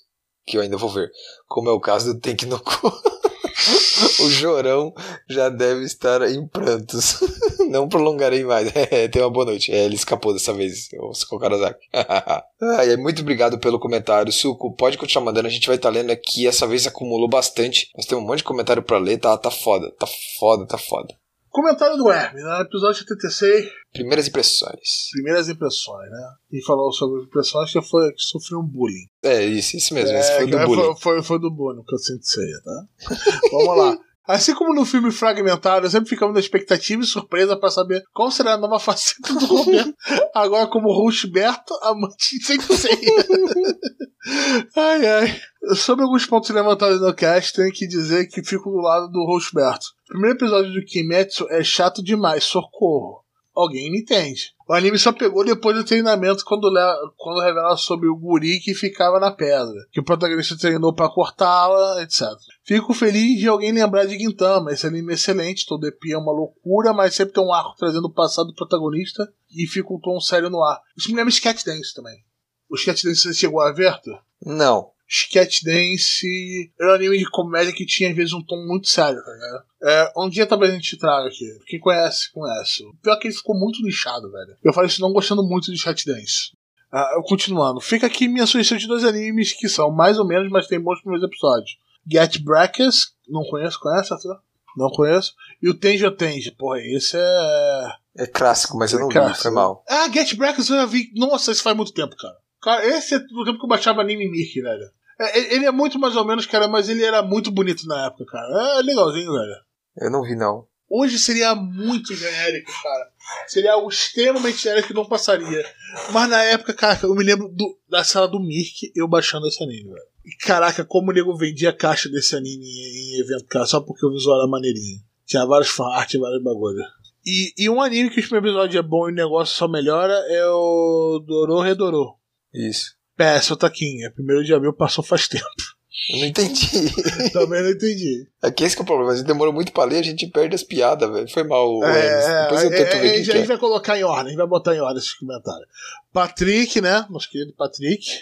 que eu ainda vou ver. Como é o caso do Tank no Cu. <laughs> <laughs> o Jorão já deve estar em prantos. <laughs> Não prolongarei mais. <laughs> Tenha uma boa noite. É, ele escapou dessa vez, o Suko Karasaki. Ai, é, muito obrigado pelo comentário, Suco. Pode continuar mandando, a gente vai estar lendo aqui. Essa vez acumulou bastante. Nós temos um monte de comentário pra ler, tá, tá foda. Tá foda, tá foda. Comentário do Hermes, né? episódio 76, Primeiras impressões. primeiras impressões, né? E falou sobre impressões que, foi, que sofreu um bullying. É, isso, isso mesmo. esse É, foi que do bullying. Foi, foi, foi do bullying que eu sinto ser, tá? <laughs> Vamos lá. Assim como no filme Fragmentado, sempre ficamos na expectativa e surpresa para saber qual será a nova <laughs> faceta do Roberto, agora como Roxberto, amante sem ceia. <laughs> ai, ai. Sobre alguns pontos levantados no cast, tenho que dizer que fico do lado do Roxberto. O primeiro episódio do Kimetsu é chato demais, socorro. Alguém me entende. O anime só pegou depois do treinamento quando, quando revela sobre o guri que ficava na pedra, que o protagonista treinou para cortá-la, etc. Fico feliz de alguém lembrar de Gintama. Esse anime é excelente, todo EP é uma loucura, mas sempre tem um arco trazendo o passado do protagonista e fica um tom sério no ar. Isso me lembra Sketch Dance também. O Sketch Dance você chegou a ver? Não. Sketch Dance era um anime de comédia que tinha às vezes um tom muito sério, tá ligado? É, um dia talvez a gente traga aqui. Quem conhece, conhece. O pior é que ele ficou muito lixado, velho. Eu falei isso não gostando muito de Sketch Dance. Ah, continuando. Fica aqui minha sugestão de dois animes que são mais ou menos, mas tem bons primeiros episódios. Get Brackers, não conheço, conhece, Arthur? Não conheço. E o Tenjo Tenji, porra, esse é. É clássico, mas eu não vi, Clássico. foi mal. Ah, Get Brackers eu já vi. Nossa, isso faz muito tempo, cara. Cara, esse é do tempo que eu baixava anime Mickey, velho. É, ele- é muito mais ou menos, cara, mas ele era muito bonito na época, cara. É legalzinho, velho. Eu não vi, não. Hoje seria muito genérico, cara. Seria algo extremamente genérico que não passaria. Mas na época, cara, eu me lembro do- da sala do Mirk eu baixando esse anime, velho. E caraca, como o nego vendia caixa desse anime em, em evento, cara, só porque o visual era maneirinho. Tinha vários fanart e vários bagulho. E, e um anime que o primeiro episódio é bom e o negócio só melhora é o Dorô Redorô. Isso. PS, o Taquinha. Primeiro de abril passou faz tempo. Eu não entendi. <laughs> Também não entendi. É que esse que é o problema. A gente demorou muito pra ler, a gente perde as piadas, velho. Foi mal, É, Hermes. Depois eu é, tento é, ver gente que, a gente é. vai colocar em ordem, a gente vai botar em ordem esses comentários. Patrick, né? Nosso querido Patrick.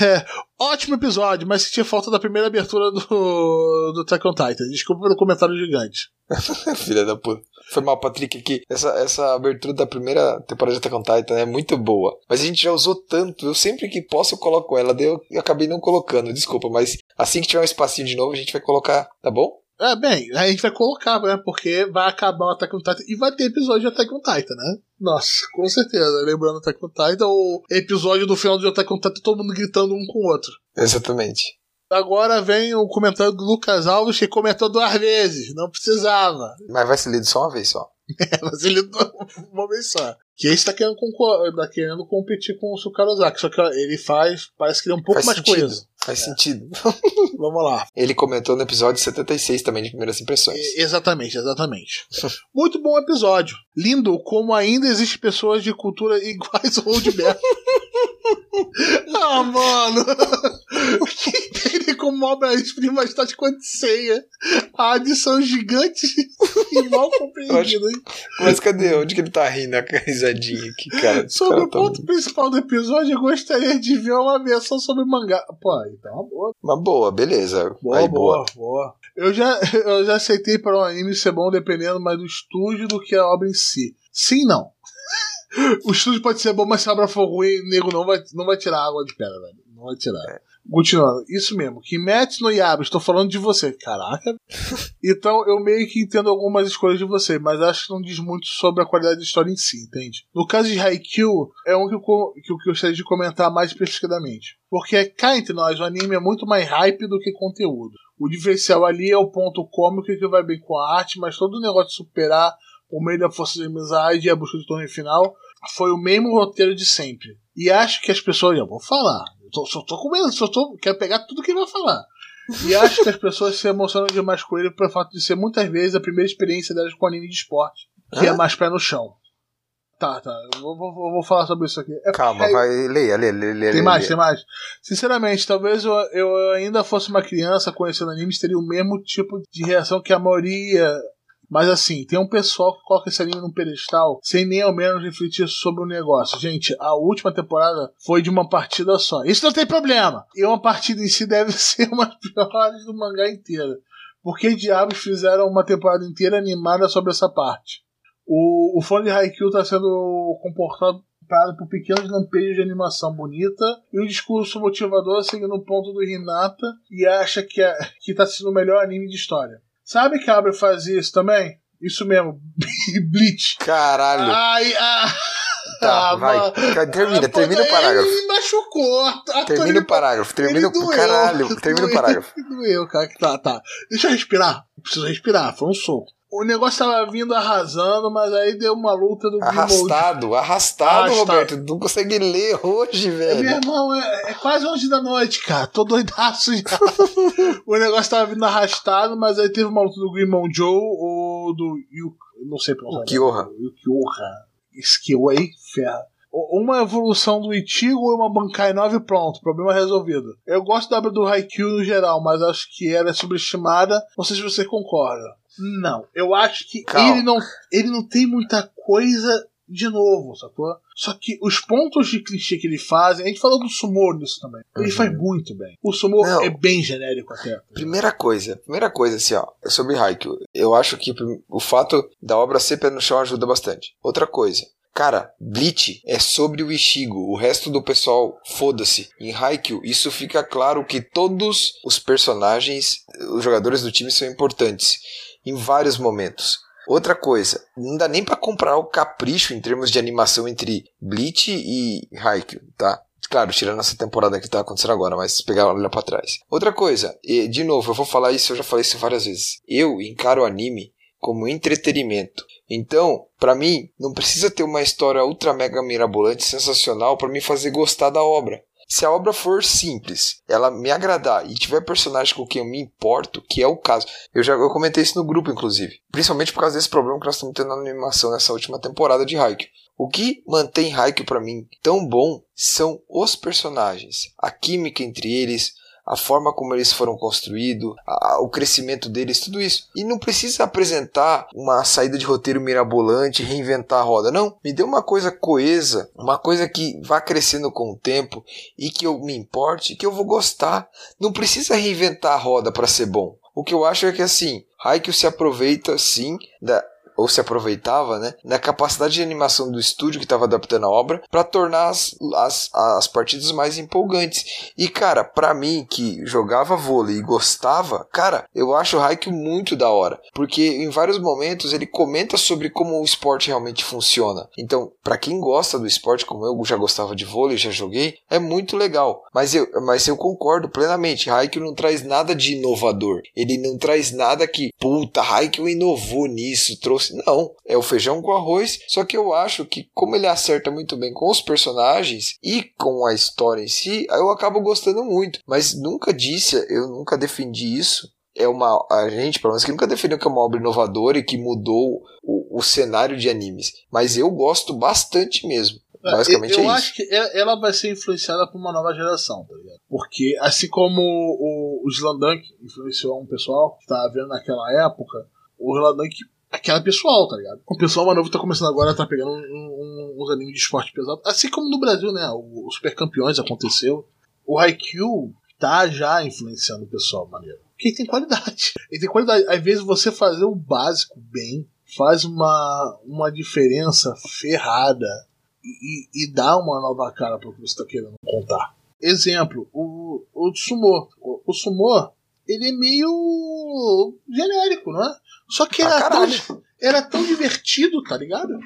É, ótimo episódio, mas sentia falta da primeira abertura do, do Attack on Titan. Desculpa pelo comentário gigante. <laughs> Filha da puta. Foi mal, Patrick, aqui. Essa, essa abertura da primeira temporada de Attack on Titan é muito boa. Mas a gente já usou tanto. Eu sempre que posso eu coloco ela. Daí eu acabei não colocando, desculpa. Mas assim que tiver um espacinho de novo, a gente vai colocar, tá bom? É, bem, a gente vai colocar, né? Porque vai acabar o Attack on Titan e vai ter episódio de Attack on Titan, né? Nossa, com certeza. Lembrando Attack on Titan, o episódio do final de Attack on Titan, todo mundo gritando um com o outro. Exatamente. Agora vem o comentário do Lucas Alves, que comentou duas vezes. Não precisava. Mas vai ser lido só uma vez só. <laughs> Mas ele <laughs> uma vez só. Que esse tá querendo, tá querendo competir com o Sukarozaki. Só que ele faz, parece que ele é um pouco Faz mais sentido. coeso. Faz sentido. <laughs> Vamos lá. Ele comentou no episódio 76 também de primeiras impressões. Exatamente, exatamente. Muito bom episódio. Lindo como ainda existem pessoas de cultura <laughs> iguais ao Roldberto. ah, mano. Quem tem como obra-prima está de quanto ceia? A adição gigante e mal compreendida, hein? Mas cadê? Onde que ele tá rindo? A risadinha aqui, cara. Sobre cara o tá ponto muito- principal do episódio, eu gostaria de ver uma versão sobre mangá. Pô, então uma boa. Uma boa, beleza. Boa, Aí, boa, boa. Eu já, <laughs> eu já aceitei para um anime ser bom dependendo mais do estúdio do que a obra em si. Sim, não. <laughs> O estúdio pode ser bom, mas se a obra for ruim, o nego não vai, não vai tirar água de pedra, velho. Não vai tirar. Continuando, isso mesmo. Kimetsu no Yaba, estou falando de você. Caraca. <laughs> Então eu meio que entendo algumas escolhas de você, mas acho que não diz muito sobre a qualidade da história em si, entende? No caso de Haikyuu, é um que eu, que eu gostaria de comentar mais especificadamente. Porque cá entre nós, o anime é muito mais hype do que conteúdo. O diferencial ali é o ponto cômico que vai bem com a arte, mas todo o negócio de superar por meio da força de amizade e a busca do torneio final foi o mesmo roteiro de sempre. E acho que as pessoas, eu vou falar, eu tô, só tô com medo, só tô, quero pegar tudo que ele vai falar. E acho que as pessoas se emocionam demais com ele pelo fato de ser muitas vezes a primeira experiência delas com anime de esporte, que é mais pé no chão. Tá, tá, eu vou, vou, vou falar sobre isso aqui. É- Calma, é- vai, leia, leia, leia. leia tem mais, leia. tem mais. Sinceramente, talvez eu, eu ainda fosse uma criança conhecendo animes, teria o mesmo tipo de reação que a maioria. Mas assim, tem um pessoal que coloca esse anime num pedestal sem nem ao menos refletir sobre o negócio. Gente, a última temporada foi de uma partida só. Isso não tem problema. E uma partida em si deve <laughs> ser uma das piores do mangá inteiro. Por que diabos fizeram uma temporada inteira animada sobre essa parte? O, o fã de Haikyuu está sendo comportado por pequenos lampejos de animação bonita e um discurso motivador seguindo o ponto do Hinata e acha que, é, que tá sendo o melhor anime de história. Sabe que a Abre faz isso também? Isso mesmo. <laughs> Bleach. Caralho. Ai, ah. Tá, ah, vai. Termina, Ah, termina o parágrafo. Ele machucou. A- Termina o parágrafo, termina o doeu. caralho, termina o parágrafo. <laughs> Doeu, cara. Tá, tá. Deixa eu respirar. Preciso respirar. Foi um soco. O negócio tava vindo arrasando, mas aí deu uma luta do. Arrastado, arrastado, Arrastado. Roberto. Não consegue ler hoje, Meu velho. irmão, é, é quase 11 da noite, cara. Tô doidaço já. <laughs> o negócio tava vindo arrastado, mas aí teve uma luta do Grimon Joe ou do Yuk... Não sei pronunciar. O Kyoha. Yukioha. Skill aí, ferra. Uma evolução do Ichigo ou uma Bankai 9 e pronto, problema resolvido. Eu gosto da obra do Haikyuu no geral, mas acho que ela é subestimada. Não sei se você concorda. Não, eu acho que Calma. ele não, ele não tem muita coisa de novo, sacou? Só que os pontos de clichê que ele faz, a gente falou do Sumo nisso também. Ele Uhum. faz muito bem. O Sumo Não. é bem genérico até. Primeira coisa, primeira coisa assim, ó, sobre Haikyuu. Eu acho que o fato da obra ser pé no chão ajuda bastante. Outra coisa, cara, Bleach é sobre o Ishigo, o resto do pessoal, foda-se. Em Haikyuu, isso fica claro que todos os personagens, os jogadores do time são importantes em vários momentos. Outra coisa, não dá nem pra comprar o capricho em termos de animação entre Bleach e Haikyuu, tá? Claro, tirando essa temporada que tá acontecendo agora, mas pegar olha pra trás. Outra coisa, e, de novo, eu vou falar isso, eu já falei isso várias vezes. Eu encaro o anime como entretenimento. Então, pra mim, não precisa ter uma história ultra mega mirabolante, sensacional pra me fazer gostar da obra. Se a obra for simples, ela me agradar e tiver personagem com quem eu me importo, que é o caso. Eu já eu comentei isso no grupo, inclusive. Principalmente por causa desse problema que nós estamos tendo na animação nessa última temporada de Haikyuu. O que mantém Haikyuu pra mim tão bom são os personagens, a química entre eles, a forma como eles foram construídos, o crescimento deles, tudo isso. E não precisa apresentar uma saída de roteiro mirabolante, reinventar a roda. Não, me dê uma coisa coesa, uma coisa que vá crescendo com o tempo e que eu me importe, que eu vou gostar. Não precisa reinventar a roda para ser bom. O que eu acho é que assim, Haikyuu se aproveita sim da ou se aproveitava, né, da capacidade de animação do estúdio que estava adaptando a obra para tornar as, as, as partidas mais empolgantes. E cara, pra mim que jogava vôlei e gostava, cara, eu acho o Haikyuu muito da hora, porque em vários momentos ele comenta sobre como o esporte realmente funciona. Então, pra quem gosta do esporte, como eu já gostava de vôlei, já joguei, é muito legal. Mas eu, mas eu concordo plenamente, Haikyuu não traz nada de inovador. Ele não traz nada que, puta, Haikyuu inovou nisso, trouxe não, é o feijão com arroz, só que eu acho que como ele acerta muito bem com os personagens e com a história em si, eu acabo gostando muito. Mas nunca disse, eu nunca defendi isso. É uma. A gente, pelo menos, que nunca defendeu que é uma obra inovadora e que mudou o, o cenário de animes. Mas eu gosto bastante mesmo. Basicamente eu é isso. acho que é- ela vai ser influenciada por uma nova geração, tá ligado? Porque, assim como o, o Slandunk influenciou um pessoal que tava vendo naquela época, o Slandunk aquela pessoal, tá ligado? O pessoal mais novo tá começando agora a tá pegando um- um- uns animes de esporte pesado. Assim como no Brasil, né? O, o Super Campeões aconteceu. O Haikyuu tá já influenciando o pessoal, maneiro. Porque ele tem qualidade. Ele tem qualidade. Às vezes você fazer o básico bem faz uma, uma diferença ferrada e, e dá uma nova cara para o que você está querendo contar. Exemplo, o, o Sumo. O, o Sumo, ele é meio genérico, não é? Só que era tão, caralho. era tão divertido, tá ligado?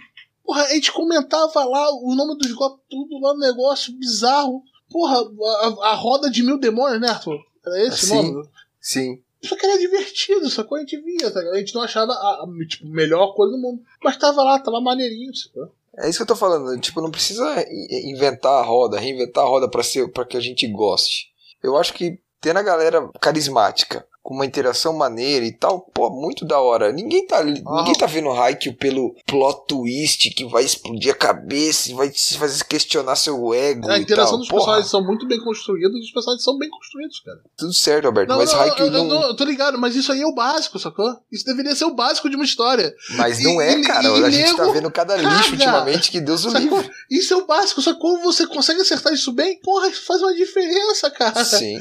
Porra, a gente comentava lá o nome dos golpes, tudo lá no negócio bizarro. Porra, a, a roda de mil demônios, né, Arthur? Era esse Sim. nome? Sim. Só que era divertido, só que a gente via, tá ligado? A gente não achava a, a tipo, melhor coisa do mundo. Mas tava lá, tava maneirinho, sacou? É isso que eu tô falando. Tipo, não precisa inventar a roda, reinventar a roda pra ser para que a gente goste. Eu acho que tendo a galera carismática, com uma interação maneira e tal, pô, muito da hora. Ninguém tá, Ah. ninguém tá vendo Haikyuu pelo plot twist que vai explodir a cabeça e vai te fazer questionar seu ego A e interação tal. dos Porra, personagens são muito bem construídos e os personagens são bem construídos, cara. tudo certo, Alberto, Não, mas não, Haikyuu eu, não, eu, não, eu tô ligado, mas isso aí é o básico, sacou? Isso deveria ser o básico de uma história. mas não e- é, e- cara. e a gente tá vendo cada lixo ultimamente que Deus o Sacou? livre. Isso é o básico, só que quando você consegue acertar isso bem, porra, isso faz uma diferença, cara. Sim.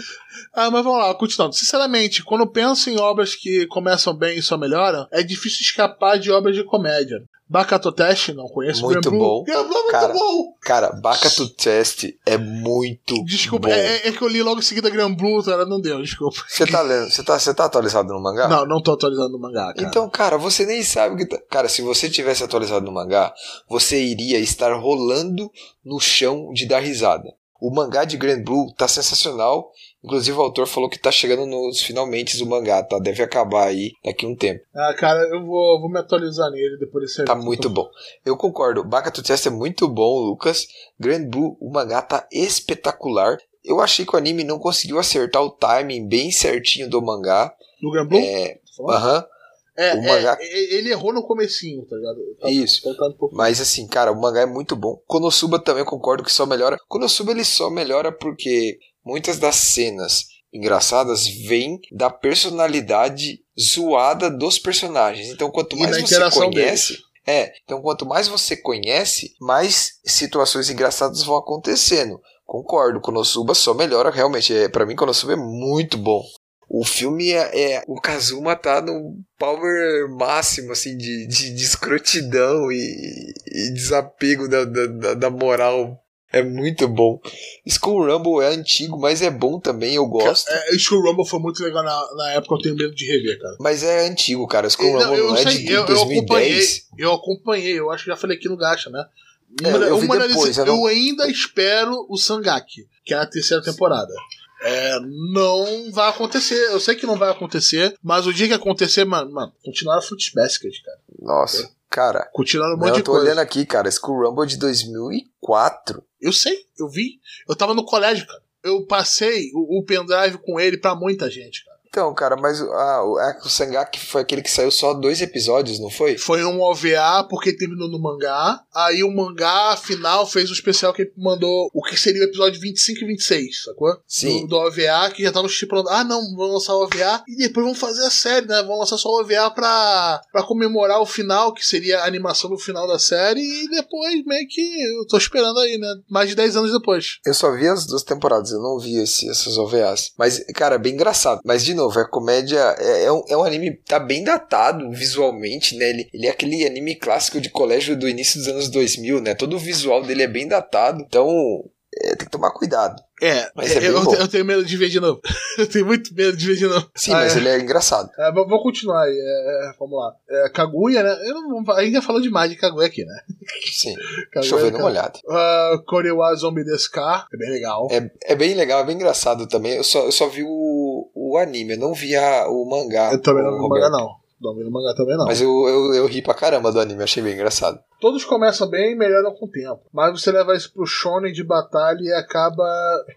Ah, mas vamos lá, continuando. Sinceramente, quando penso em obras que começam bem e só melhoram, é difícil escapar de obras de comédia. Bakato Test, não conheço. Muito Granblue. bom. É muito Cara, bom. Cara, Bakato Test é muito Desculpa, bom. é, é que eu li logo em seguida Granblue, cara, não deu, desculpa. Você tá lendo, você tá, você tá atualizado no mangá? Não, não tô atualizando o mangá, cara. Então, cara, você nem sabe o que tá. Cara, se você tivesse atualizado no mangá, você iria estar rolando no chão de dar risada. O mangá de Grand Blue tá sensacional. Inclusive o autor falou que tá chegando nos finalmente do mangá, tá? Deve acabar aí daqui a um tempo. Ah, cara, eu vou, vou me atualizar nele depois desse Tá muito bom. Eu concordo. Bakato Test é muito bom, Lucas. Grand Blue, o mangá tá espetacular. Eu achei que o anime não conseguiu acertar o timing bem certinho do mangá. Do Granblue? É, Tá falando? aham. É, o é, mangá- é, ele errou no comecinho, tá ligado? Isso. Um. Mas assim, cara, o mangá é muito bom. Konosuba também eu concordo que só melhora. Konosuba ele só melhora porque muitas das cenas engraçadas vêm da personalidade zoada dos personagens. Então quanto mais você conhece, é, então quanto mais você conhece, mais situações engraçadas vão acontecendo. Concordo, Konosuba só melhora realmente. É, para mim Konosuba é muito bom. O filme é, é- O Kazuma tá no power máximo, assim, de, de, de escrotidão e, e desapego da, da- da moral. É muito bom. Skull Rumble é antigo, mas é bom também, eu gosto. É, Skull Rumble foi muito legal na, na época, eu tenho medo de rever, cara. Mas é antigo, cara. Skull Não, Rumble não, é de eu, eu acompanhei, 2010. eu acompanhei, eu acho que já falei aqui no Gacha, né? É, Uma, eu uma depois, eu não- eu ainda espero o Sangaki, que é a terceira temporada. É, não vai acontecer, eu sei que não vai acontecer, mas o dia que acontecer, mano, mano continuaram Fruits Basket, cara. Nossa, cara. Continuaram um monte Não, de eu tô coisa. olhando aqui, cara. Skull Rumble de 2004. Eu sei, eu vi. Eu tava no colégio, cara. Eu passei o, o pendrive com ele pra muita gente, cara. Então, cara, mas ah, o, é Sangaki foi aquele que saiu só dois episódios, não foi? Foi um OVA porque terminou no mangá. Aí o mangá final fez o especial que ele mandou o que seria o episódio 25 e 26, sacou? Sim. Do, do OVA, que já tava estipulando. Ah, não, vamos lançar o OVA e depois vamos fazer a série, né? Vamos lançar só o OVA pra, pra comemorar o final, que seria a animação do final da série. E depois meio que eu tô esperando aí, né? Mais de 10 anos depois. Eu só vi as duas temporadas, eu não vi esse, essas OVAs. Mas, cara, é bem engraçado. Mas, de novo, a comédia é, é um, é um anime tá bem datado visualmente, né? Ele, ele é aquele anime clássico de colégio do início dos anos 2000, né? Todo o visual dele é bem datado. Então, é, tem que tomar cuidado. É, Mas é bem eu, eu tenho medo de ver de novo. <laughs> eu tenho muito medo de ver de novo. Sim, Ah, mas é. ele é engraçado. É, v- vou continuar aí. é, é, vamos lá. É, Kaguya, né? Eu não, a gente já falou demais de Kaguya aqui, né? Sim. <laughs> Kaguya, Chovendo Kaguya. molhado. Uh, Korewa Zombie Deska, é bem legal. É, é bem legal, é bem engraçado também. Eu só, eu só vi o, o anime, eu não vi a, o mangá. eu também não o vi Roberto. mangá, não. Vi no mangá também, não. Mas eu, eu, eu ri pra caramba do anime, achei bem engraçado. Todos começam bem e melhoram com o tempo. Mas você leva isso pro shonen de batalha e acaba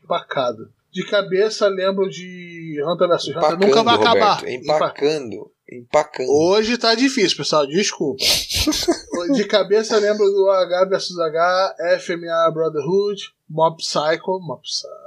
empacado. De cabeça, lembro de Hunter vs Hunter. Empacando, Nunca vai Roberto, acabar. Empacando. Empacando. Hoje tá difícil, pessoal. Desculpa. <laughs> De cabeça lembro do H vs H, FMA Brotherhood, Mob Psycho, Mob Psycho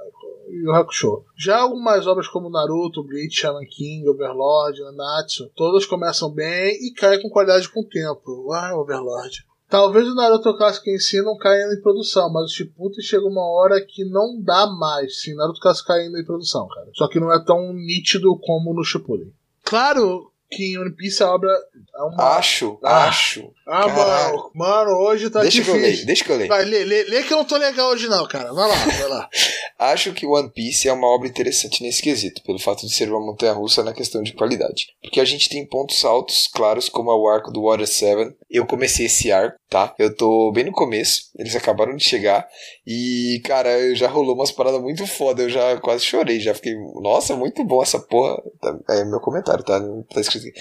o Hakusho. Já algumas obras como Naruto, Bleach, Shaman King, Overlord, Nanatsu, todas começam bem e caem com qualidade com o tempo. Ah, Overlord. Talvez o Naruto Clássico em si não caia em produção, mas o Shippuden chega uma hora que não dá mais. Sim, Naruto Clássico caindo em produção, cara. Só que não é tão nítido como no Shippuden. Claro que em One Piece a obra é uma... Acho, Ah. acho. Ah, mano, mano, hoje tá deixa que eu leio, difícil. deixa que eu leio. Vai, lê, lê, lê que eu não tô legal hoje não, cara. Vai lá, vai lá. <laughs> Acho que One Piece é uma obra interessante nesse quesito, pelo fato de ser uma montanha russa na questão de qualidade. Porque a gente tem pontos altos, claros, como é o arco do Water 7. Eu comecei esse arco, tá? Eu tô bem no começo, eles acabaram de chegar. E, cara, já rolou umas paradas muito foda. Eu já quase chorei, já fiquei, nossa, muito bom essa porra. Tá- É meu comentário, tá? Não tá escrito aqui.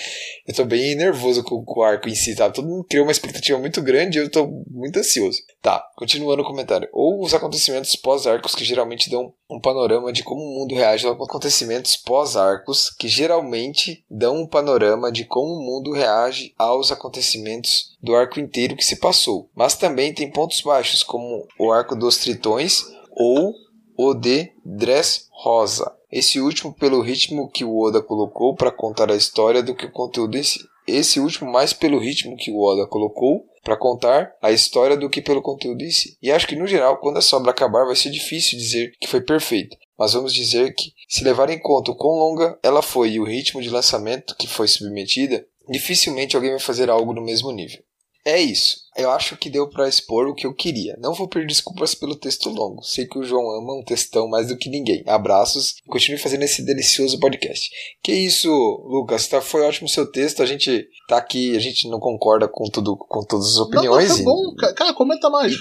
Eu tô bem nervoso com, com o arco em si, tá? Todo mundo criou uma expectativa muito grande e eu tô muito ansioso. Tá, continuando o comentário. Ou os acontecimentos pós-arcos que geralmente dão um panorama de como o mundo reage aos acontecimentos pós-arcos que geralmente dão um panorama de como o mundo reage aos acontecimentos do arco inteiro que se passou. Mas também tem pontos baixos, como o arco dos tritões ou o de Dress Rosa. Esse último pelo ritmo que o Oda colocou para contar a história do que o conteúdo em si. Esse último mais pelo ritmo que o Oda colocou para contar a história do que pelo conteúdo em si. E acho que no geral, quando essa obra acabar, vai ser difícil dizer que foi perfeita. Mas vamos dizer que, se levar em conta o quão longa ela foi e o ritmo de lançamento que foi submetida, dificilmente alguém vai fazer algo no mesmo nível. É isso. Eu acho que deu para expor o que eu queria. Não vou pedir desculpas pelo texto longo. Sei que o João ama um textão mais do que ninguém. Abraços e continue fazendo esse delicioso podcast. Que isso, Lucas? Tá, foi ótimo o seu texto. A gente tá aqui, a gente não concorda com tudo, com todas as opiniões. Não, tá bom. E, cara, comenta mais.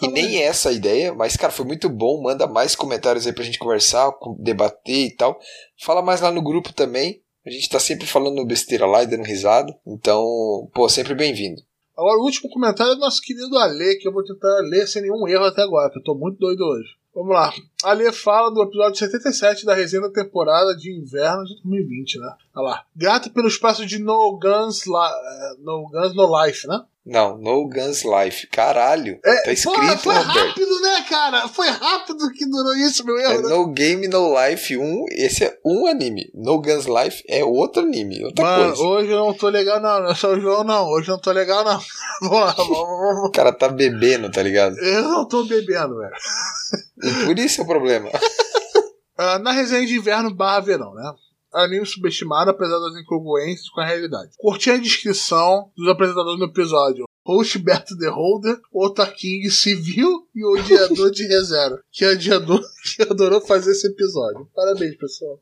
E nem essa a ideia, mas, cara, foi muito bom. Manda mais comentários aí pra gente conversar, debater e tal. Fala mais lá no grupo também. A gente tá sempre falando besteira lá e dando risada. Então, pô, sempre bem-vindo. Agora, o último comentário é do nosso querido Ale, que eu vou tentar ler sem nenhum erro até agora, que eu tô muito doido hoje. Vamos lá. Ale fala do episódio 77 da resenha da temporada de inverno de 2020, né? Olha lá. Grato pelo espaço de No Guns, eh, no, Guns No Life, né? Não, No Guns Life. Caralho. É, tá escrito, porra, foi rápido, né, cara? Foi rápido que durou isso, meu erro. É né? No Game No Life 1, esse é um anime. No Guns Life é outro anime, outra Mano, coisa. hoje eu não tô legal, não. Eu sou o João, não. Hoje eu não tô legal, não. <laughs> vamos lá, vamos, vamos. O cara tá bebendo, tá ligado? Eu não tô bebendo, velho. E por isso é o problema. Uh, <laughs> na resenha de inverno barra verão, né? Anime subestimado, apesar das incongruências com a realidade. Curti a descrição dos apresentadores no episódio. Host Beto The Holder, Ota King civil e odiador de reserva. Que, adiador, <laughs> que adorou fazer esse episódio. Parabéns, pessoal.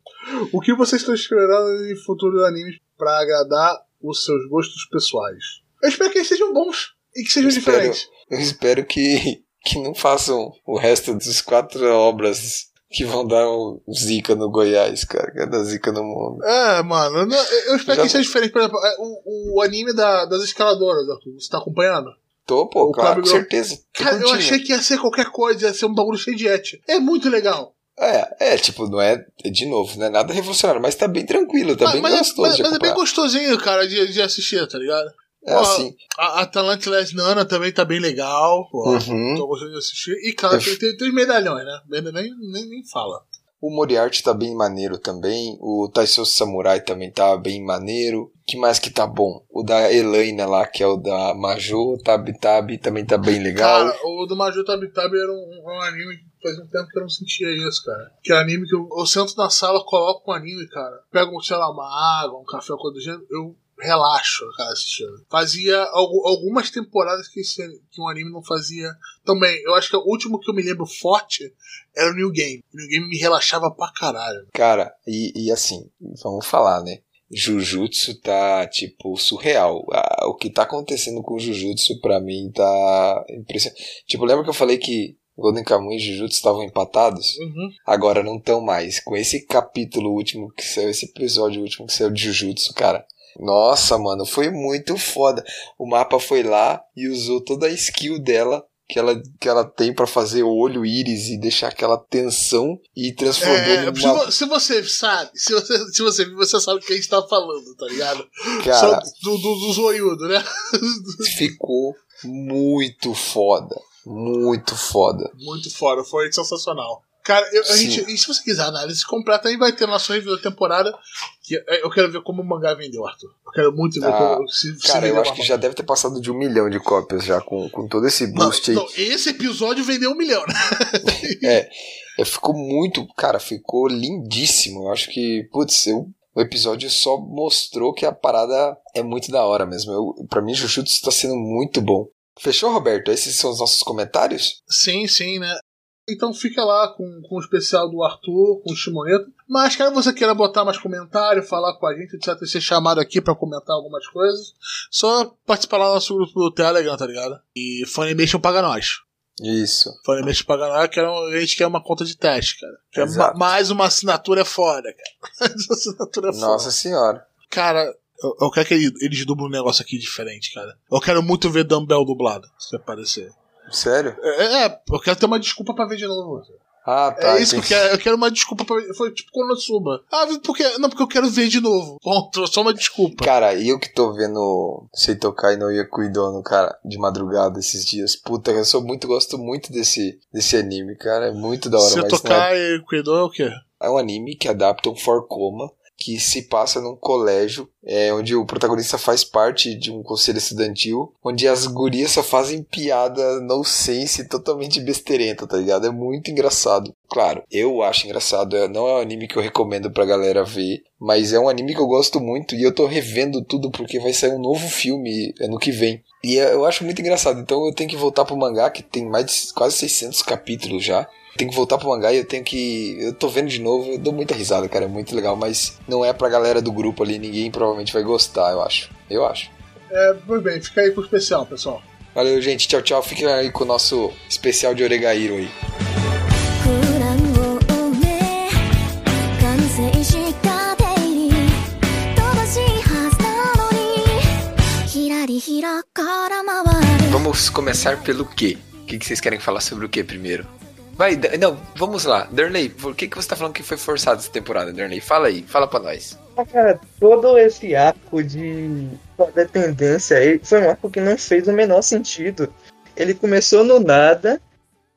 O que vocês estão esperando em futuros animes para agradar os seus gostos pessoais? Eu espero que eles sejam bons e que sejam Eu espero- diferentes. Eu espero que, que não façam o resto das quatro obras que vão dar um zica no Goiás, cara. Que é da zica no mundo. É, mano, eu, espero Já- que seja diferente. Por exemplo, é, o, o anime da- das escaladoras, Arthur. Você tá acompanhando? Tô, pô, O claro, com certeza. Cara, eu achei que ia ser qualquer coisa, ia ser um bagulho cheio de et. É muito legal. É, é, tipo, não é, é de novo, não é nada revolucionário, mas tá bem tranquilo, tá mas bem mas é- gostoso mas- de mas é bem gostosinho, cara, de, de assistir, tá ligado? É assim. A, a Talentless Nana também tá bem legal. Pô, Uhum. Tô gostando de assistir. E, cara, tem, tem, tem medalhões, né? Nem, nem, nem, fala. O Moriarty tá bem maneiro também. O Taisou Samurai também tá bem maneiro. que mais que tá bom? O da Elaine lá, que é o da Majô, Tab Tab, também tá bem legal. Cara, o do Major Tabi Tabi era um, um anime que fazia um tempo que eu não sentia isso, cara. Que é anime que eu, eu sento na sala, coloco um anime, cara. Pego, sei lá, uma água, um café, coisa do gênero, eu relaxo, cara, assistindo. Fazia algu- algumas temporadas que, esse, que um anime não fazia também. Eu acho que o último que eu me lembro forte era o New Game. O New Game me relaxava pra caralho. Cara, e, e assim, vamos falar, né? Jujutsu tá, tipo, surreal. Ah, o que tá acontecendo com o Jujutsu, pra mim, tá impressionante. Tipo, lembra que eu falei que Golden Kamuy e Jujutsu estavam empatados? Uhum. Agora não estão mais. Com esse capítulo último que saiu, esse episódio último que saiu de Jujutsu, cara. Nossa, mano, foi muito foda. O mapa foi lá e usou toda a skill dela que ela, que ela tem pra fazer o olho íris e deixar aquela tensão e transformou É, se, numa. se você sabe, se você, se você viu, você sabe o que a gente tá falando, tá ligado? Cara, Só do, do, do zoiudo, né? <laughs> ficou muito foda. Muito foda. Muito fora, foi sensacional. Cara, eu- a gente, e se você quiser análise completa, aí vai ter nosso review da temporada. Que é- eu quero ver como o mangá vendeu, Arthur. Eu quero muito ver Ah, como, se, se Cara, eu acho que já deve ter passado de um milhão de cópias já com, com todo esse Não, boost aí. não, esse episódio vendeu um milhão, né? <laughs> É, ficou muito, cara, ficou lindíssimo. Eu acho que, putz, eu, o episódio só mostrou que a parada é muito da hora mesmo. Eu, pra mim, Jujutsu tá sendo muito bom. Fechou, Roberto? Esses são os nossos comentários? Sim, sim, né? Então fica lá com, com o especial do Arthur, com o Shimoneto. Mas caso você queira botar mais comentário, falar com a gente, etc., ser chamado aqui pra comentar algumas coisas, só participar lá do nosso grupo do Telegram, tá ligado? E Funimation paga nós. Isso. Funimation paga nós, que é a gente quer uma conta de teste, cara. Que é ma- mais uma assinatura é foda, cara. <laughs> Mais uma assinatura é foda. Nossa senhora. Cara, eu, eu quero que ele- eles dublem um negócio aqui diferente, cara. Eu quero muito ver Dumbbell dublado, se aparecer. Sério? É, é, eu quero ter uma desculpa pra ver de novo. Ah, tá. é isso que eu quero. Eu quero uma desculpa pra ver. Foi tipo Konosuba. Ah, porque. Não, porque eu quero ver de novo. Ponto. Só uma desculpa. Cara, e eu que tô vendo Seitokai no Yakuidono, cara, de madrugada esses dias. Puta, eu sou muito, gosto muito desse, desse anime, cara. É muito da hora. Se mas tocar e cuidou é o quê? É um anime que adapta um Forcoma que se passa num colégio é, onde o protagonista faz parte de um conselho estudantil, onde as gurias só fazem piada no sense totalmente besteirenta, tá ligado? É muito engraçado. Claro, eu acho engraçado. é- Não é um anime que eu recomendo pra galera ver, mas é um anime que eu gosto muito e eu tô revendo tudo porque vai sair um novo filme ano que vem. E é- eu acho muito engraçado, então eu tenho que voltar pro mangá, que tem mais de quase 600 capítulos já. Tenho que voltar pro mangá e eu tenho que. Eu tô vendo de novo, eu dou muita risada, cara, é muito legal, mas não é pra galera do grupo ali, ninguém provavelmente vai gostar, eu acho. Eu acho. É, muito bem, fica aí pro especial, pessoal. Valeu, gente. Tchau, tchau. Fiquem aí com o nosso especial de Oregairo aí. Vamos começar pelo quê? O que, que vocês querem falar sobre o que primeiro? Vai, não, vamos lá. Darnley, por que, que você tá falando que foi forçado essa temporada, Darnley? Fala aí, fala pra nós. Ah, Cara, todo esse arco de dependência aí foi um arco que não fez o menor sentido. Ele começou no nada,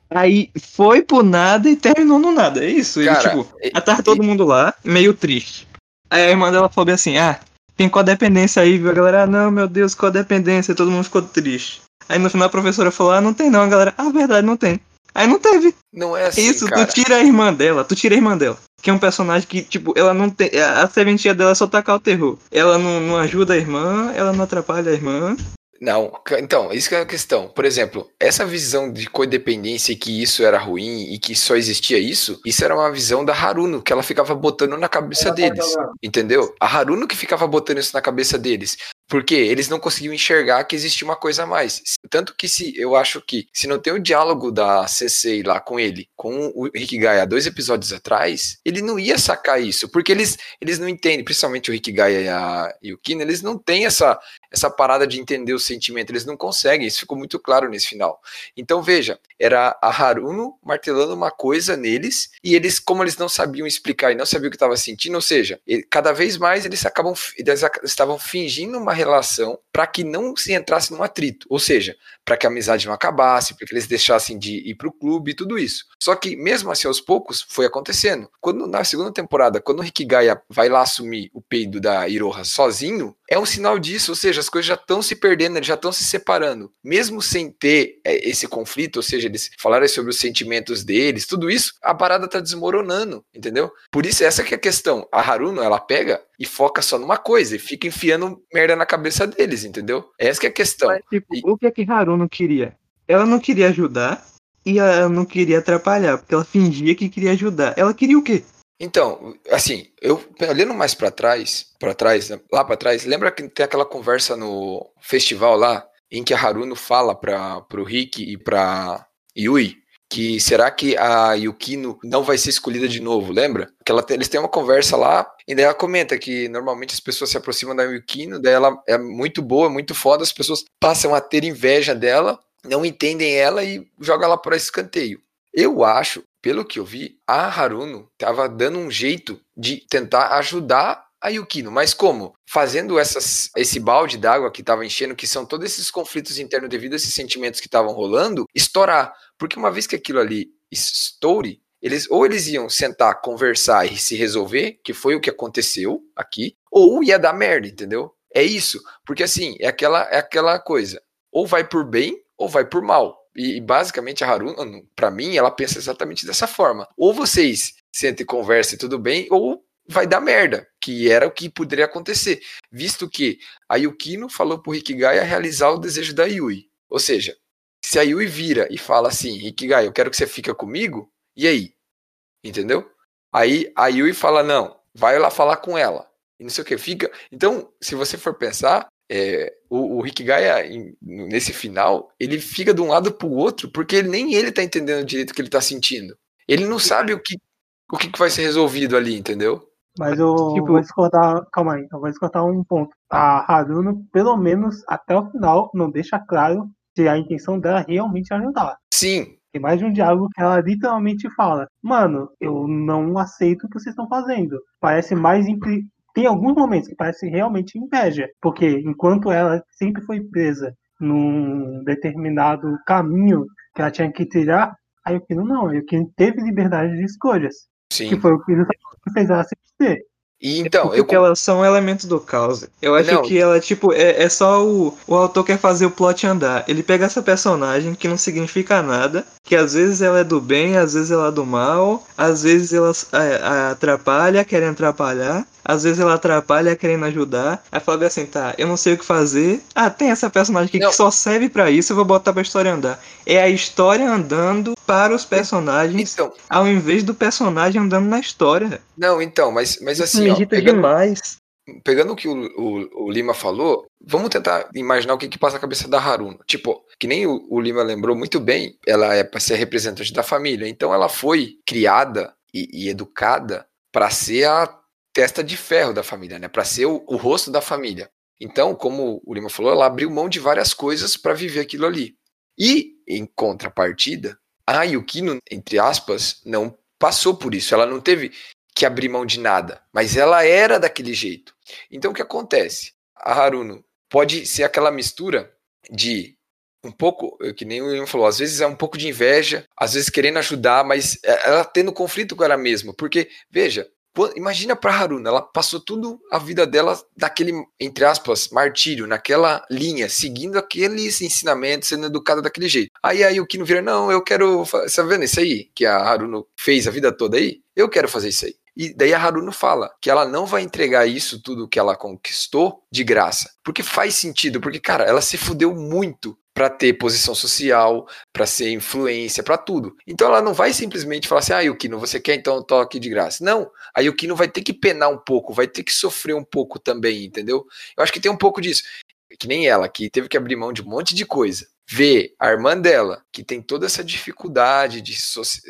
aí foi pro nada e terminou no nada. É isso. Ele, Cara, tipo, e- tava todo mundo lá, meio triste. Aí a irmã dela falou bem assim: ah, tem codependência aí, viu? A galera, ah, não, meu Deus, codependência. Todo mundo ficou triste. Aí no final a professora falou: ah, não tem não. A galera, ah, verdade, não tem. Aí não teve. Não é assim, Isso, cara. tu tira a irmã dela, tu tira a irmã dela. Que é um personagem que, tipo, ela não tem. A a sementinha dela é só tacar o terror. Ela não, não ajuda a irmã, ela não atrapalha a irmã. Não, então, isso que é a questão. Por exemplo, essa visão de codependência e que isso era ruim e que só existia isso, isso era uma visão da Haruno, que ela ficava botando na cabeça deles. Entendeu? A Haruno que ficava botando isso na cabeça deles. Porque eles não conseguiam enxergar que existia uma coisa a mais. Tanto que se eu acho que se não tem o diálogo da Sensei lá com ele, com o Rikigai há dois episódios atrás, ele não ia sacar isso. Porque eles, eles não entendem, principalmente o Rikigai e, a, e o Kino, eles não têm essa, essa parada de entender o sentimento, eles não conseguem, isso ficou muito claro nesse final. Então veja, era a Haruno martelando uma coisa neles, e eles, como eles não sabiam explicar e não sabiam o que estava sentindo, ou seja, cada vez mais eles acabam eles estavam fingindo uma relação para que não se entrasse num atrito, ou seja, para que a amizade não acabasse, para que eles deixassem de ir para o clube e tudo isso. Só que mesmo assim aos poucos foi acontecendo. Quando na segunda temporada, quando o Rikigaya vai lá assumir o peido da Iroha sozinho, é um sinal disso, ou seja, as coisas já estão se perdendo, já estão se separando. Mesmo sem ter é, esse conflito, ou seja, eles falarem sobre os sentimentos deles, tudo isso, a parada tá desmoronando, entendeu? Por isso, essa que é a questão. A Haruno, ela pega e foca só numa coisa e fica enfiando merda na cabeça deles, entendeu? Essa que é a questão. Mas, tipo, E- o que é que Haruno queria? Ela não queria ajudar e ela não queria atrapalhar, porque ela fingia que queria ajudar. Ela queria o quê? Então, assim, eu olhando mais pra trás, para trás, né, lá pra trás, lembra que tem aquela conversa no festival lá em que a Haruno fala para pro Rick e pra Yui que será que a Yukino não vai ser escolhida de novo, lembra? Que ela tem- eles têm uma conversa lá e daí ela comenta que normalmente as pessoas se aproximam da Yukino, daí ela é muito boa, muito foda, as pessoas passam a ter inveja dela, não entendem ela e jogam ela para escanteio. Eu acho, pelo que eu vi, a Haruno tava dando um jeito de tentar ajudar a Yukino, mas como? Fazendo essas, esse balde d'água que tava enchendo, que são todos esses conflitos internos devido a esses sentimentos que estavam rolando, estourar. Porque uma vez que aquilo ali estoure, eles ou eles iam sentar, conversar e se resolver, que foi o que aconteceu aqui, ou ia dar merda, entendeu? É isso, porque assim, é aquela é aquela coisa, ou vai por bem ou vai por mal. E, e basicamente a Haruna, pra mim, ela pensa exatamente dessa forma. Ou vocês sentem conversam e tudo bem, ou vai dar merda, que era o que poderia acontecer, visto que a Yukino falou pro Rikigaya realizar o desejo da Yui. Ou seja, se a Yui vira e fala assim, Rikigaya, eu quero que você fique comigo, e aí? Entendeu? Aí a Yui fala, não, vai lá falar com ela. E não sei o que, fica. Então, se você for pensar, é, o, o Rikigaya, em- nesse final, ele fica de um lado pro outro, porque ele- nem ele tá entendendo direito o que ele tá sentindo. Ele não sabe o que, o que que vai ser resolvido ali, entendeu? Mas eu Tipo- vou discordar, calma aí, eu vou discordar um ponto. A Haruno, pelo menos até o final, não deixa claro se a intenção dela é realmente ajudar. Sim, Tem mais de um diálogo que ela literalmente fala: Mano, eu não aceito o que vocês estão fazendo. Parece mais. impli- Tem alguns momentos que parece realmente inveja. Porque enquanto ela sempre foi presa num determinado caminho que ela tinha que trilhar, a Yukino não. A Yukino teve liberdade de escolhas. sim. Que foi o que fez ela se ter. E então, eu Porque elas são elementos do caos. Eu acho Não. que ela, tipo, é, é só o, o autor quer fazer o plot andar. Ele pega essa personagem que não significa nada, que às vezes ela é do bem, às vezes ela é do mal, às vezes ela é, a- atrapalha, querendo atrapalhar, às vezes ela atrapalha, querendo ajudar. Aí fala assim, tá, eu não sei o que fazer. Ah, tem essa personagem aqui Não. que só serve pra isso, eu vou botar pra história andar. É a história andando para os personagens, Então, ao invés do personagem andando na história. não, então, mas, mas assim, me ó, irrita pegando, demais. pegando o que o, o, o Lima falou, vamos tentar imaginar o que, que passa na cabeça da Haruna. Tipo, que nem o, o Lima lembrou muito bem, ela é para ser representante da família, então ela foi criada e, e educada para ser a testa de ferro da família, né? Para ser o, o rosto da família. Então, como o Lima falou, ela abriu mão de várias coisas para viver aquilo ali. E, em contrapartida, a Yukino, entre aspas, não passou por isso. Ela não teve que abrir mão de nada, mas ela era daquele jeito. Então o que acontece? A Haruno pode ser aquela mistura de um pouco, que nem o William falou, às vezes é um pouco de inveja, às vezes querendo ajudar, mas ela tendo conflito com ela mesma, porque veja, imagina pra Haruna, ela passou tudo a vida dela daquele, entre aspas, martírio, naquela linha, seguindo aqueles ensinamentos, sendo educada daquele jeito. Aí a Yukino vira, não, eu quero, tá vendo isso aí, que a Haruno fez a vida toda aí? Eu quero fazer isso aí. E daí a Haruno fala que ela não vai entregar isso tudo que ela conquistou de graça. Porque faz sentido, porque, cara, ela se fudeu muito pra ter posição social, pra ser influência, pra tudo. Então ela não vai simplesmente falar assim: "Ah, Yukino, você quer então toque de graça". Não, a Yukino vai ter que penar um pouco, vai ter que sofrer um pouco também, entendeu? Eu acho que tem um pouco disso. Que nem ela, que teve que abrir mão de um monte de coisa. Ver a irmã dela, que tem toda essa dificuldade de soci-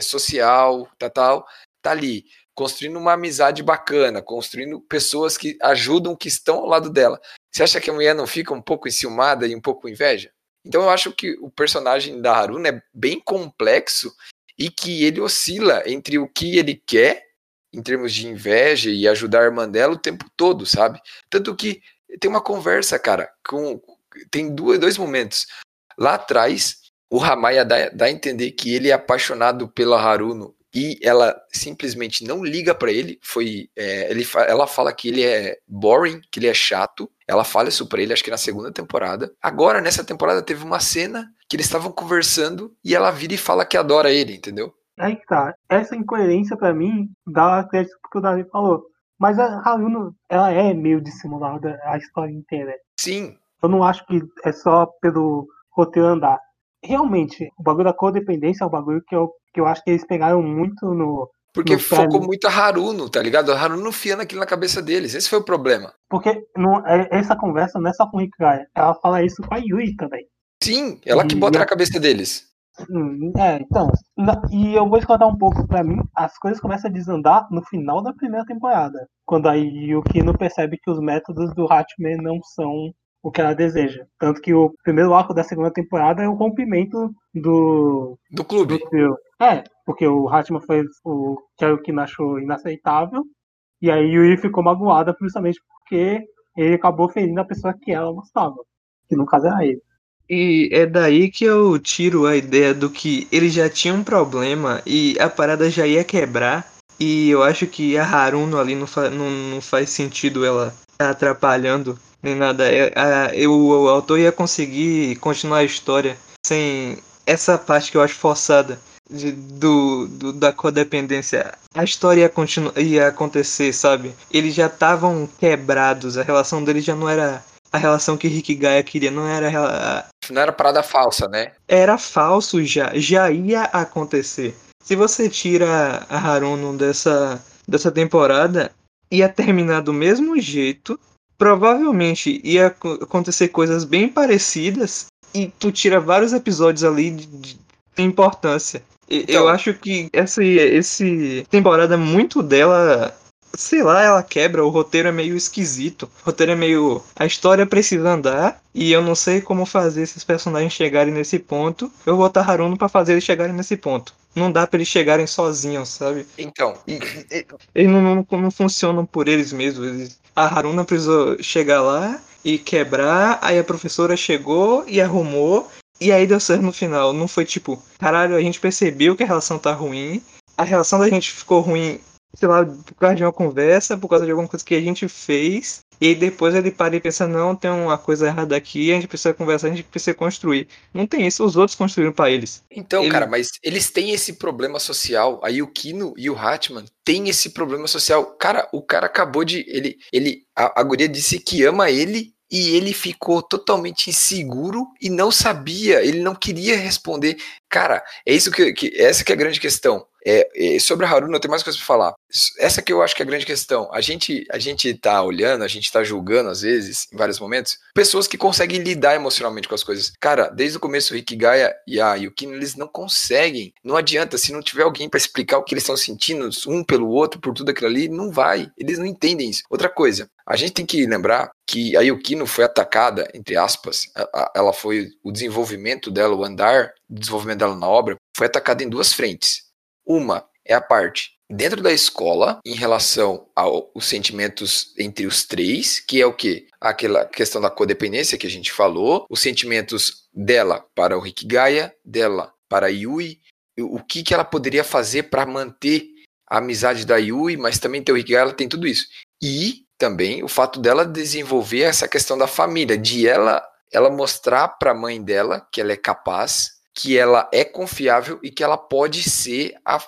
social, tal, tal, tá ali construindo uma amizade bacana, construindo pessoas que ajudam, que estão ao lado dela. Você acha que a mulher não fica um pouco enciumada e um pouco com inveja? Então eu acho que o personagem da Haruna é bem complexo e que ele oscila entre o que ele quer, em termos de inveja e ajudar a irmã dela o tempo todo, sabe? Tanto que tem uma conversa, cara, com tem duas, dois momentos. Lá atrás, o Ramaya dá, dá a entender que ele é apaixonado pela Haruno e ela simplesmente não liga pra ele. Foi, é, ele, ela fala que ele é boring, que ele é chato. Ela fala isso pra ele, acho que na segunda temporada. Agora, nessa temporada, teve uma cena que eles estavam conversando e ela vira e fala que adora ele, entendeu? Aí que tá. Essa incoerência pra mim dá crédito pro que o Davi falou. Mas a Haruno, ela é meio dissimulada a história inteira. Sim, Eu não acho que é só pelo roteiro andar. Realmente, o bagulho da codependência é um bagulho que eu, que eu acho que eles pegaram muito no. porque No focou muito a Haruno, tá ligado? A Haruno fiando aquilo na cabeça deles. Esse foi o problema. Porque não, é- essa conversa não é só com o Hikigaya. Ela fala isso com a Yui também. Sim, ela que bota E- na cabeça deles. Hum, É, então. na- E eu vou te contar um pouco, pra mim, as coisas começam a desandar no final da primeira temporada. Quando a Yukino percebe que os métodos do Hatman não são o que ela deseja. Tanto que o primeiro arco da segunda temporada é o rompimento do, Do clube. do. É, porque o Hatman fez o que a Yukino achou inaceitável. E aí Yui ficou magoada justamente porque ele acabou ferindo a pessoa que ela gostava. Que no caso era ele. E é daí que eu tiro a ideia do que ele já tinha um problema e a parada já ia quebrar. E eu acho que a Haruno ali não, fa não, não faz sentido ela tá atrapalhando nem nada. É, a- eu- o autor ia conseguir continuar a história sem essa parte que eu acho forçada de- do, do- da codependência. A história ia, continu ia acontecer, sabe? Eles já estavam quebrados, a relação deles já não era a relação que Rick Gaia queria, não era a Não era parada falsa, né? era falso já, já ia acontecer. Se você tira a Haruno dessa, dessa temporada, ia terminar do mesmo jeito. Provavelmente ia ac- acontecer coisas bem parecidas. E tu tira vários episódios ali de- de importância. Então- Eu acho que essa esse temporada, muito dela sei lá, ela quebra, o roteiro é meio esquisito. O roteiro é meio. A história precisa andar e eu não sei como fazer esses personagens chegarem nesse ponto. Eu vou botar Haruno pra fazer eles chegarem nesse ponto. Não dá pra eles chegarem sozinhos, sabe? Então, e- Eles não, não, não funcionam por eles mesmos. Eles- A Haruna precisou chegar lá e quebrar, aí a professora chegou e arrumou. E aí deu certo no final. Não foi tipo, caralho, a gente percebeu que a relação tá ruim. A relação da gente ficou ruim sei lá, por causa de uma conversa, por causa de alguma coisa que a gente fez, e aí depois ele para e pensa, não, tem uma coisa errada aqui, a gente precisa conversar, a gente precisa construir. Não tem isso, os outros construíram pra eles. Então, Ele- cara, mas eles têm esse problema social. Aí o Kino e o Hatman têm esse problema social. Cara, o cara acabou de. Ele, ele, a, a guria disse que ama ele e ele ficou totalmente inseguro e não sabia, ele não queria responder. Cara, é isso que, que essa que é a grande questão. É, é, sobre a Haruna, eu tenho mais coisa pra falar. Essa que eu acho que é a grande questão. A gente, a gente tá olhando, a gente tá julgando, às vezes, em vários momentos, pessoas que conseguem lidar emocionalmente com as coisas. Cara, desde o começo, o Rick Gaia e a Yukino, eles não conseguem. Não adianta, se não tiver alguém pra explicar o que eles estão sentindo, um pelo outro, por tudo aquilo ali, não vai. Eles não entendem isso. Outra coisa, a gente tem que lembrar que a Yukino foi atacada, entre aspas, ela foi o desenvolvimento dela, o andar, o desenvolvimento dela na obra, foi atacada em duas frentes. Uma é a parte dentro da escola em relação aos sentimentos entre os três, que é o que? Aquela questão da codependência que a gente falou, os sentimentos dela para o Rick Gaia, dela para a Yui, o que, que ela poderia fazer para manter a amizade da Yui, mas também ter o Rick Gaia, ela tem tudo isso. E também o fato dela desenvolver essa questão da família, de ela ela mostrar para a mãe dela que ela é capaz, que ela é confiável e que ela pode ser a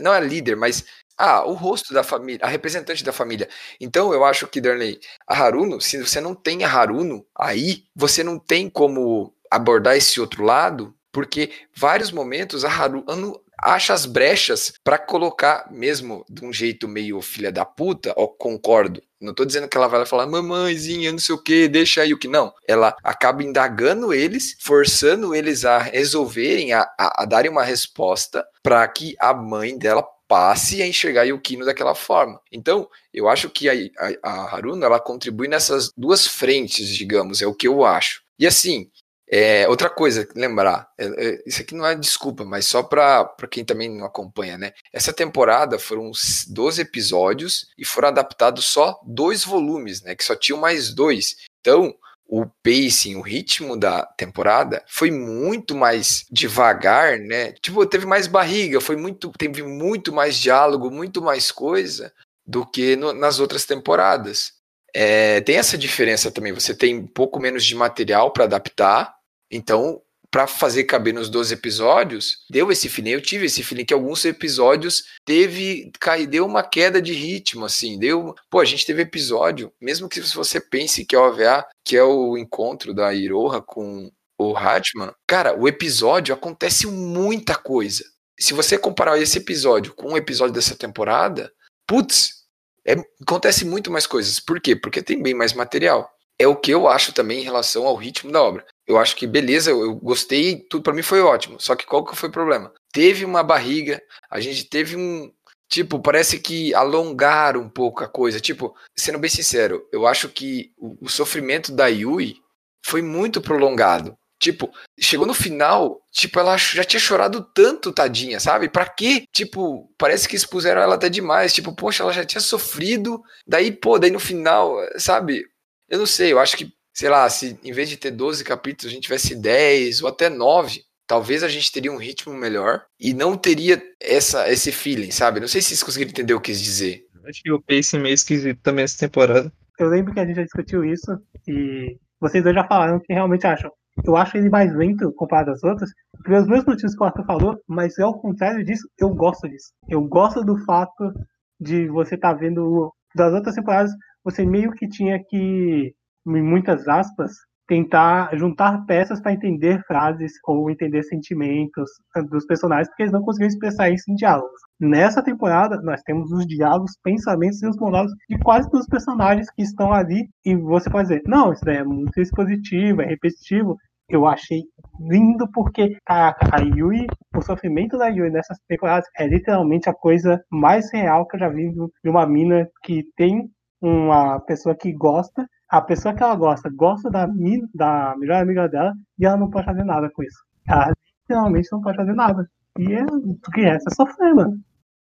não é a líder, mas ah, o rosto da família, a representante da família. Então eu acho que Darnley, a Haruno, se você não tem a Haruno aí, você não tem como abordar esse outro lado, porque vários momentos a Haruno acha as brechas para colocar mesmo de um jeito meio filha da puta, ó, concordo. Não tô dizendo que ela vai falar, mamãezinha, não sei o que, deixa aí o que. Não. Ela acaba indagando eles, forçando eles a resolverem, a, a, a darem uma resposta para que a mãe dela passe a enxergar Yukino daquela forma. Então, eu acho que a, a, a Haruna, ela contribui nessas duas frentes, digamos, é o que eu acho. E assim, é, outra coisa, lembrar, é, é, isso aqui não é desculpa, mas só para quem também não acompanha, né? Essa temporada foram uns 12 episódios e foram adaptados só dois volumes, né? Que só tinham mais dois. Então, o pacing, o ritmo da temporada foi muito mais devagar, né? Tipo, teve mais barriga, foi muito, teve muito mais diálogo, muito mais coisa do que no, nas outras temporadas. É, tem essa diferença também. Você tem um pouco menos de material para adaptar, então para fazer caber nos 12 episódios, deu esse feeling. Eu tive esse feeling que alguns episódios teve, cai, deu uma queda de ritmo, assim, deu. Pô, a gente teve episódio, mesmo que você pense que é o OVA, que é o encontro da Iroha com o Hatman, cara, o episódio acontece muita coisa. Se você comparar esse episódio com um episódio dessa temporada, putz, é, acontece muito mais coisas. Por quê? Porque tem bem mais material. É o que eu acho também em relação ao ritmo da obra. Eu acho que beleza, eu, eu gostei, tudo para mim foi ótimo. Só que qual que foi o problema? Teve uma barriga, a gente teve um tipo, parece que alongaram um pouco a coisa. Tipo, sendo bem sincero, eu acho que o, o sofrimento da Yui foi muito prolongado. Tipo, chegou no final, tipo, ela já tinha chorado tanto, tadinha, sabe? Pra quê? Tipo, parece que expuseram ela até demais. Tipo, poxa, ela já tinha sofrido. Daí, pô, daí no final, sabe? Eu não sei, eu acho que, sei lá, se em vez de ter 12 capítulos, a gente tivesse 10 ou até 9, talvez a gente teria um ritmo melhor e não teria essa, esse feeling, sabe? Não sei se vocês conseguiram entender o que eu quis dizer. Acho que o pacing meio esquisito também essa temporada. Eu lembro que a gente já discutiu isso e vocês dois já falaram que realmente acham. Eu acho ele mais lento comparado às outras, pelos mesmos motivos que o Arthur falou, mas ao contrário disso, eu gosto disso. Eu gosto do fato de você estar tá vendo das outras temporadas, você meio que tinha que, em muitas aspas, tentar juntar peças para entender frases ou entender sentimentos dos personagens, porque eles não conseguiam expressar isso em diálogos. Nessa temporada, nós temos os diálogos, pensamentos e os monólogos de quase todos os personagens que estão ali, e você pode dizer, não, isso é muito expositivo, é repetitivo. Eu achei lindo porque, caraca, a Yui, o sofrimento da Yui nessas temporadas é literalmente a coisa mais real que eu já vi de uma mina que tem uma pessoa que gosta a pessoa que ela gosta gosta da, da melhor amiga dela e ela não pode fazer nada com isso. Ela literalmente não pode fazer nada. E é, o que resta é sofrer, mano.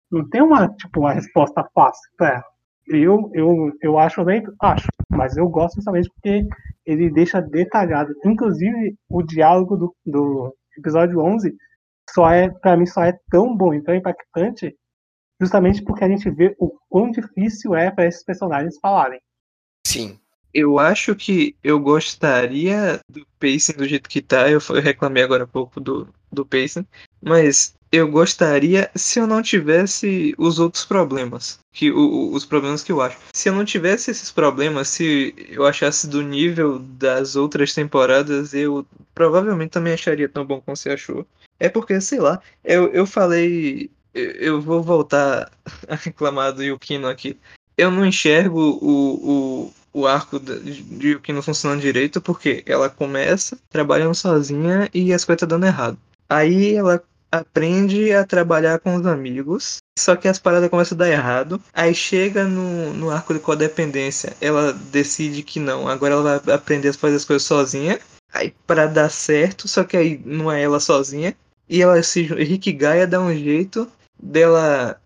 Não tem uma, tipo, uma resposta fácil pra ela. Eu, eu, eu acho lento? Acho. Mas eu gosto justamente porque ele deixa detalhado. Inclusive, o diálogo do, do episódio 11 só é, pra mim, só é tão bom e tão impactante justamente porque a gente vê o quão difícil é para esses personagens falarem. Sim. Eu acho que eu gostaria do pacing do jeito que tá. Eu eu reclamei agora há pouco do, do pacing. Mas eu gostaria se eu não tivesse os outros problemas. Que, o, o- os problemas que eu acho. Se eu não tivesse esses problemas, se eu achasse do nível das outras temporadas, eu provavelmente também acharia tão bom como você achou. É porque, sei lá, eu, eu falei. Eu, vou voltar <laughs> a reclamar do Yukino aqui. Eu não enxergo o, o, o arco de Yukino funcionando direito porque ela começa trabalhando sozinha e as coisas tá dando errado. Aí ela aprende a trabalhar com os amigos, só que as paradas começam a dar errado. Aí chega no, no arco de codependência, ela decide que não, agora ela vai aprender a fazer as coisas sozinha. Aí para dar certo, só que aí não é ela sozinha. E ela se Rick Gaia dá um jeito dela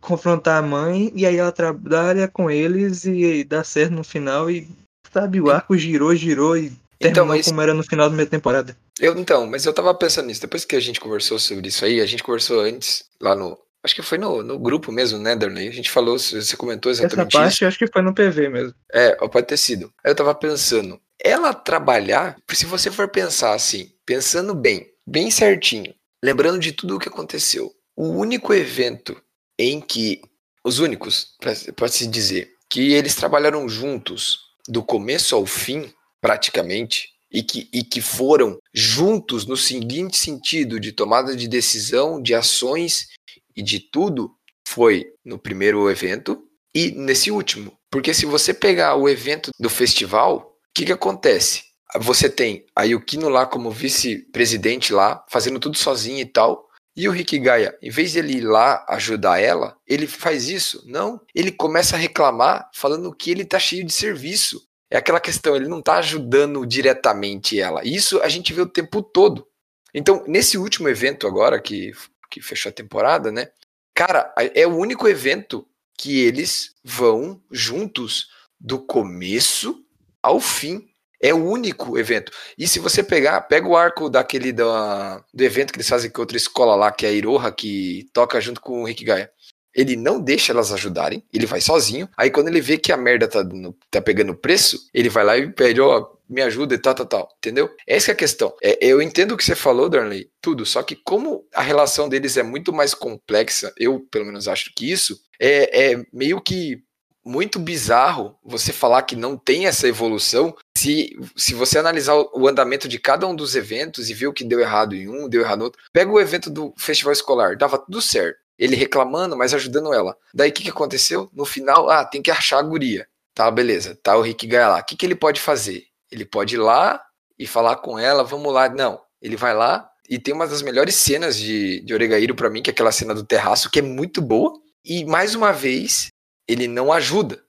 confrontar a mãe e aí ela trabalha com eles e dá certo no final e sabe o arco girou, girou e Então, mas- como era no final da minha temporada. Eu, então, mas eu tava pensando nisso. Depois que a gente conversou sobre isso aí, a gente conversou antes, lá no. Acho que foi no, no grupo mesmo, né, Darley? A gente falou, você comentou Essa exatamente parte isso. eu acho que foi no PV mesmo. É, pode ter sido. Aí eu tava pensando, ela trabalhar, se você for pensar assim, pensando bem, bem certinho, lembrando de tudo o que aconteceu, o único evento em que, os únicos, pode se dizer, que eles trabalharam juntos do começo ao fim, praticamente, e que, e que foram juntos no seguinte sentido de tomada de decisão, de ações e de tudo, foi no primeiro evento e nesse último. Porque se você pegar o evento do festival, o que, que acontece? Você tem a Yukino lá como vice-presidente lá, fazendo tudo sozinho e tal. E o Rick Gaia, em vez de ele ir lá ajudar ela, ele faz isso? Não. Ele começa a reclamar, falando que ele tá cheio de serviço. É aquela questão, ele não tá ajudando diretamente ela. Isso a gente vê o tempo todo. Então, nesse último evento agora, que, que fechou a temporada, né? Cara, é o único evento que eles vão juntos do começo ao fim. É o único evento. E se você pegar, pega o arco daquele da, do evento que eles fazem com outra escola lá, que é a Iroha, que toca junto com o Rick Gaia. Ele não deixa elas ajudarem, ele vai sozinho. Aí quando ele vê que a merda tá, tá pegando preço, ele vai lá e pede, ó, me ajuda e tal, tal, tal. Entendeu? Essa que é a questão. É, eu entendo o que você falou, Darnley, tudo. Só que como a relação deles é muito mais complexa, eu pelo menos acho que isso, é, é meio que muito bizarro você falar que não tem essa evolução se, se você analisar o, andamento de cada um dos eventos e ver o que deu errado em um, deu errado no outro. Pega o evento do festival escolar, dava tudo certo. Ele reclamando, mas ajudando ela. Daí o que, que aconteceu? No final, ah, tem que achar a guria. Tá, beleza. Tá o Rick Gaia lá. O que, que ele pode fazer? Ele pode ir lá e falar com ela, vamos lá. Não, ele vai lá e tem uma das melhores cenas de, de Oregairo pra mim, que é aquela cena do terraço, que é muito boa. E mais uma vez, ele não ajuda.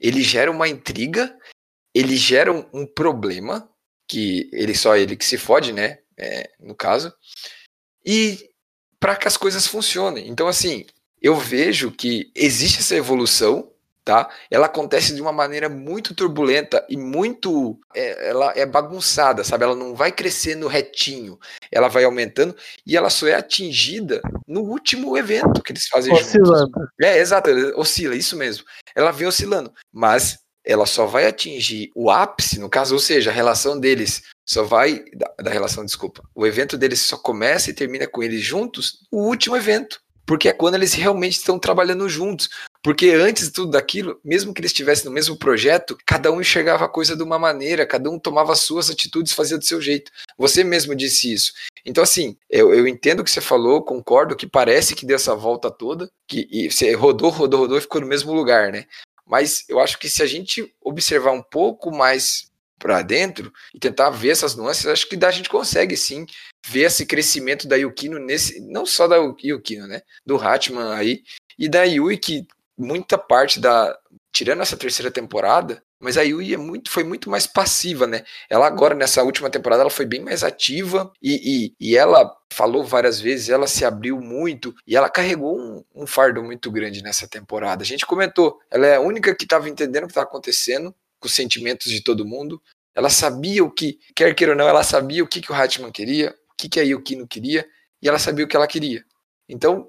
Ele gera uma intriga, ele gera um, um problema, que ele só ele que se fode, né? É, no caso. E para que as coisas funcionem. Então, assim, eu vejo que existe essa evolução, tá? Ela acontece de uma maneira muito turbulenta e muito. é, ela é bagunçada, sabe? Ela não vai crescendo retinho, ela vai aumentando e ela só é atingida no último evento que eles fazem juntos. Oscilando. É, exato, oscila, isso mesmo. Ela vem oscilando, mas ela só vai atingir o ápice, no caso, ou seja, a relação deles só vai. Da, da relação, desculpa. O evento deles só começa e termina com eles juntos no último evento. Porque é quando eles realmente estão trabalhando juntos. Porque antes de tudo daquilo, mesmo que eles estivessem no mesmo projeto, cada um enxergava a coisa de uma maneira, cada um tomava as suas atitudes, fazia do seu jeito. Você mesmo disse isso. Então, assim, eu, eu entendo o que você falou, concordo que parece que deu essa volta toda, que você rodou, rodou, rodou e ficou no mesmo lugar, né? Mas eu acho que se a gente observar um pouco mais para dentro e tentar ver essas nuances, acho que a gente consegue sim ver esse crescimento da Yukino nesse, não só da Yukino, né, do Hatman aí e da Yui que muita parte da tirando essa terceira temporada, mas a Yui é muito, foi muito mais passiva, né? Ela agora nessa última temporada ela foi bem mais ativa e, e, e ela falou várias vezes, ela se abriu muito e ela carregou um, um fardo muito grande nessa temporada. A gente comentou, ela é a única que estava entendendo o que estava acontecendo com os sentimentos de todo mundo. Ela sabia o que, quer queira ou não, ela sabia o que, que o Hatman queria, o que, que a Yukino queria, e ela sabia o que ela queria. Então,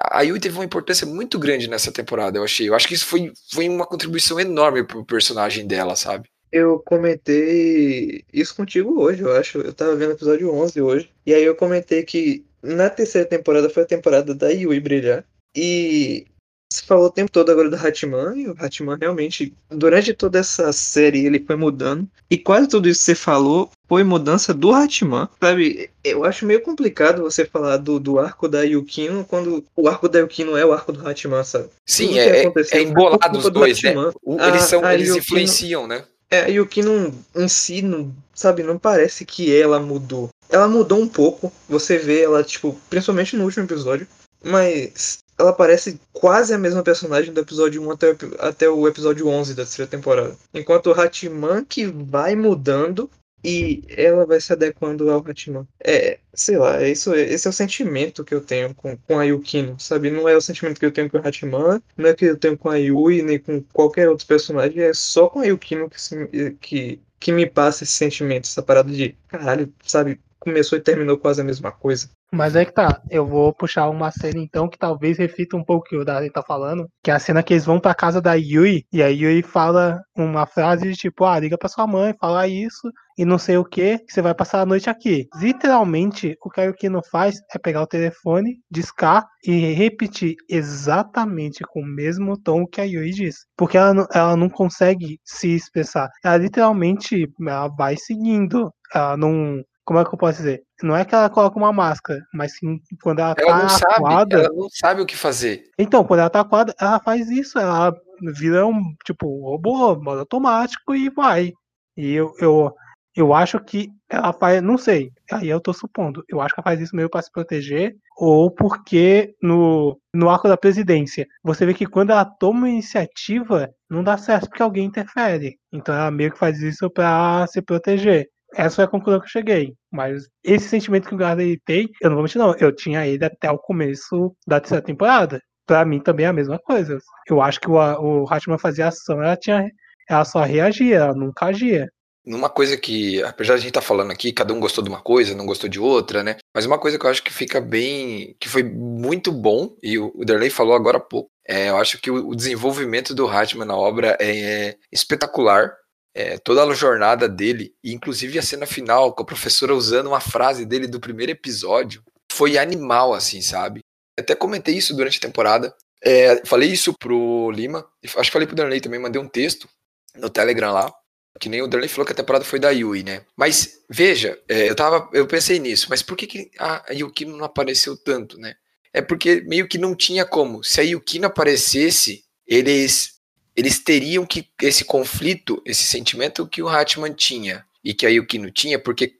A Yui teve uma importância muito grande nessa temporada, eu achei. Eu acho que isso foi, foi uma contribuição enorme pro personagem dela, sabe? Eu comentei isso contigo hoje, eu acho. Eu tava vendo o episódio 11 hoje. E aí eu comentei que na terceira temporada foi a temporada da Yui brilhar. E você falou o tempo todo agora do Hatman, e o Hatman realmente, durante toda essa série, ele foi mudando. E quase tudo isso que você falou foi mudança do Hatman. Sabe, eu acho meio complicado você falar do, do arco da Yukino quando o arco da Yukino é o arco do Hatman, sabe? Sim, é, que é, é embolado os culpa do dois, né? O- A- eles são, a eles Yukino- influenciam, né? É, a Yukino em si, não, sabe, não parece que ela mudou. Ela mudou um pouco, você vê ela, tipo, principalmente no último episódio, mas ela parece quase a mesma personagem do episódio 1 até, o até o episódio 11 da terceira temporada. Enquanto o Hatman que vai mudando e ela vai se adequando ao Hatman. É, sei lá, é isso, esse é o sentimento que eu tenho com, com a Yukino, sabe? Não é o sentimento que eu tenho com o Hatman, não é que eu tenho com a Yui, nem com qualquer outro personagem, é só com a Yukino que, se- que, que me passa esse sentimento, essa parada de caralho, sabe? Começou e terminou quase a mesma coisa. Mas é que tá, eu vou puxar uma cena então que talvez reflita um pouco o que o Dari tá falando, que é a cena que eles vão pra casa da Yui, e a Yui fala uma frase de tipo, ah, liga pra sua mãe, fala isso, e não sei o que, que você vai passar a noite aqui. Literalmente, o que a Yukino faz é pegar o telefone, discar e repetir exatamente com o mesmo tom que a Yui diz. Porque ela, não- ela não consegue se expressar. Ela literalmente ela vai seguindo. Ela não. Como é que eu posso dizer? Não é que ela coloca uma máscara, mas sim quando ela, Ela tá não sabe, acuada. ela não sabe o que fazer. Então, quando ela tá acuada, ela faz isso. Ela vira um, tipo, robô, modo automático e vai. E eu, eu, eu acho que ela faz, não sei, aí eu tô supondo, eu acho que ela faz isso meio pra se proteger, ou porque no, no arco da presidência, você vê que quando ela toma uma iniciativa, não dá certo porque alguém interfere. Então ela meio que faz isso pra se proteger. Essa foi a conclusão que eu cheguei. Mas esse sentimento que o Gardner tem, eu não vou mentir, não. Eu tinha ele até o começo da terceira temporada. Pra mim também é a mesma coisa. Eu acho que o, o Hatman fazia ação, ela tinha. Ela só reagia, ela nunca agia. Numa coisa que, apesar de a gente estar falando aqui, cada um gostou de uma coisa, não gostou de outra, né? Mas uma coisa que eu acho que fica bem. que foi muito bom, e o o Derley falou agora há pouco. É, eu acho que o, o desenvolvimento do Hatman na obra é, é espetacular. É, toda a jornada dele, inclusive a cena final, com a professora usando uma frase dele do primeiro episódio, foi animal, assim, sabe? Até comentei isso durante a temporada. É, falei isso pro Lima, acho que falei pro Derley também, mandei um texto no Telegram lá. Que nem o Derley falou que a temporada foi da Yui, né? Mas, veja, é, eu, tava, eu pensei nisso, mas por que, que a Yukino não apareceu tanto, né? É porque meio que não tinha como. Se a Yukino aparecesse, eles, eles teriam que esse conflito, esse sentimento que o Hatman tinha e que a Yukino tinha, porque,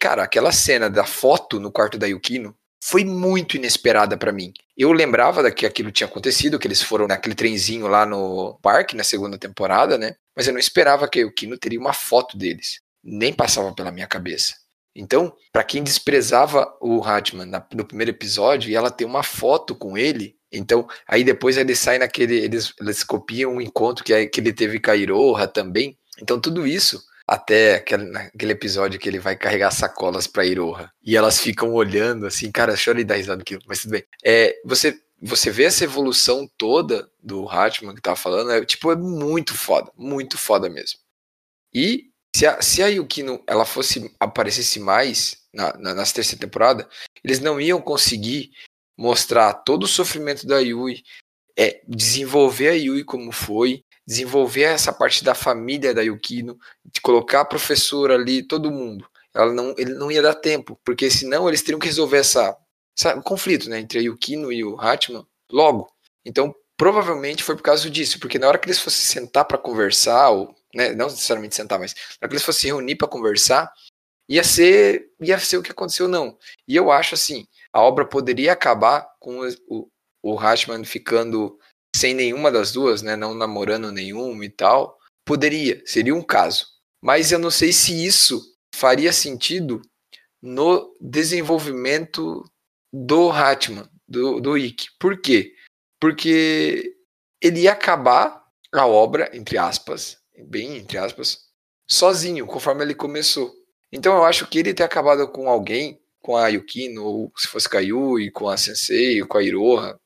cara, aquela cena da foto no quarto da Yukino foi muito inesperada pra mim. Eu lembrava que aquilo tinha acontecido, que eles foram naquele trenzinho lá no parque na segunda temporada, né? Mas eu não esperava que a Yukino teria uma foto deles. Nem passava pela minha cabeça. Então, pra quem desprezava o Hatman no primeiro episódio e ela tem uma foto com ele, então aí depois ele sai naquele, eles, eles copiam o encontro que, é- que ele teve com a Iroha também. Então tudo isso até aquele, naquele episódio que ele vai carregar sacolas pra Iroha e elas ficam olhando assim, cara, chora e dá risada aquilo, mas tudo bem. É, você você vê essa evolução toda do Hatman que tava falando, é, tipo, é muito foda, muito foda mesmo. E se a, se a Yukino ela fosse aparecesse mais na, na, terceira temporada, eles não iam conseguir mostrar todo o sofrimento da Yui, é, desenvolver a Yui como foi, desenvolver essa parte da família da Yukino, de colocar a professora ali, todo mundo. Ela não, ele não ia dar tempo, porque senão eles teriam que resolver essa, essa conflito né, entre a Yukino e o Hatman logo. Então, provavelmente foi por causa disso, porque na hora que eles fossem sentar para conversar, ou né, não necessariamente sentar, mas na hora que eles fossem se reunir para conversar, ia ser, ia ser o que aconteceu, não. E eu acho assim, a obra poderia acabar com o, o, ficando sem nenhuma das duas, né, não namorando nenhuma e tal. Poderia, seria um caso. Mas eu não sei se isso faria sentido no desenvolvimento do Hatman, do, do Ikki. Por quê? Porque ele ia acabar a obra, entre aspas, bem entre aspas, sozinho, conforme ele começou. Então eu acho que ele ter acabado com alguém, com a Yukino, ou se fosse com a Yui, com a Sensei, com a Iroha,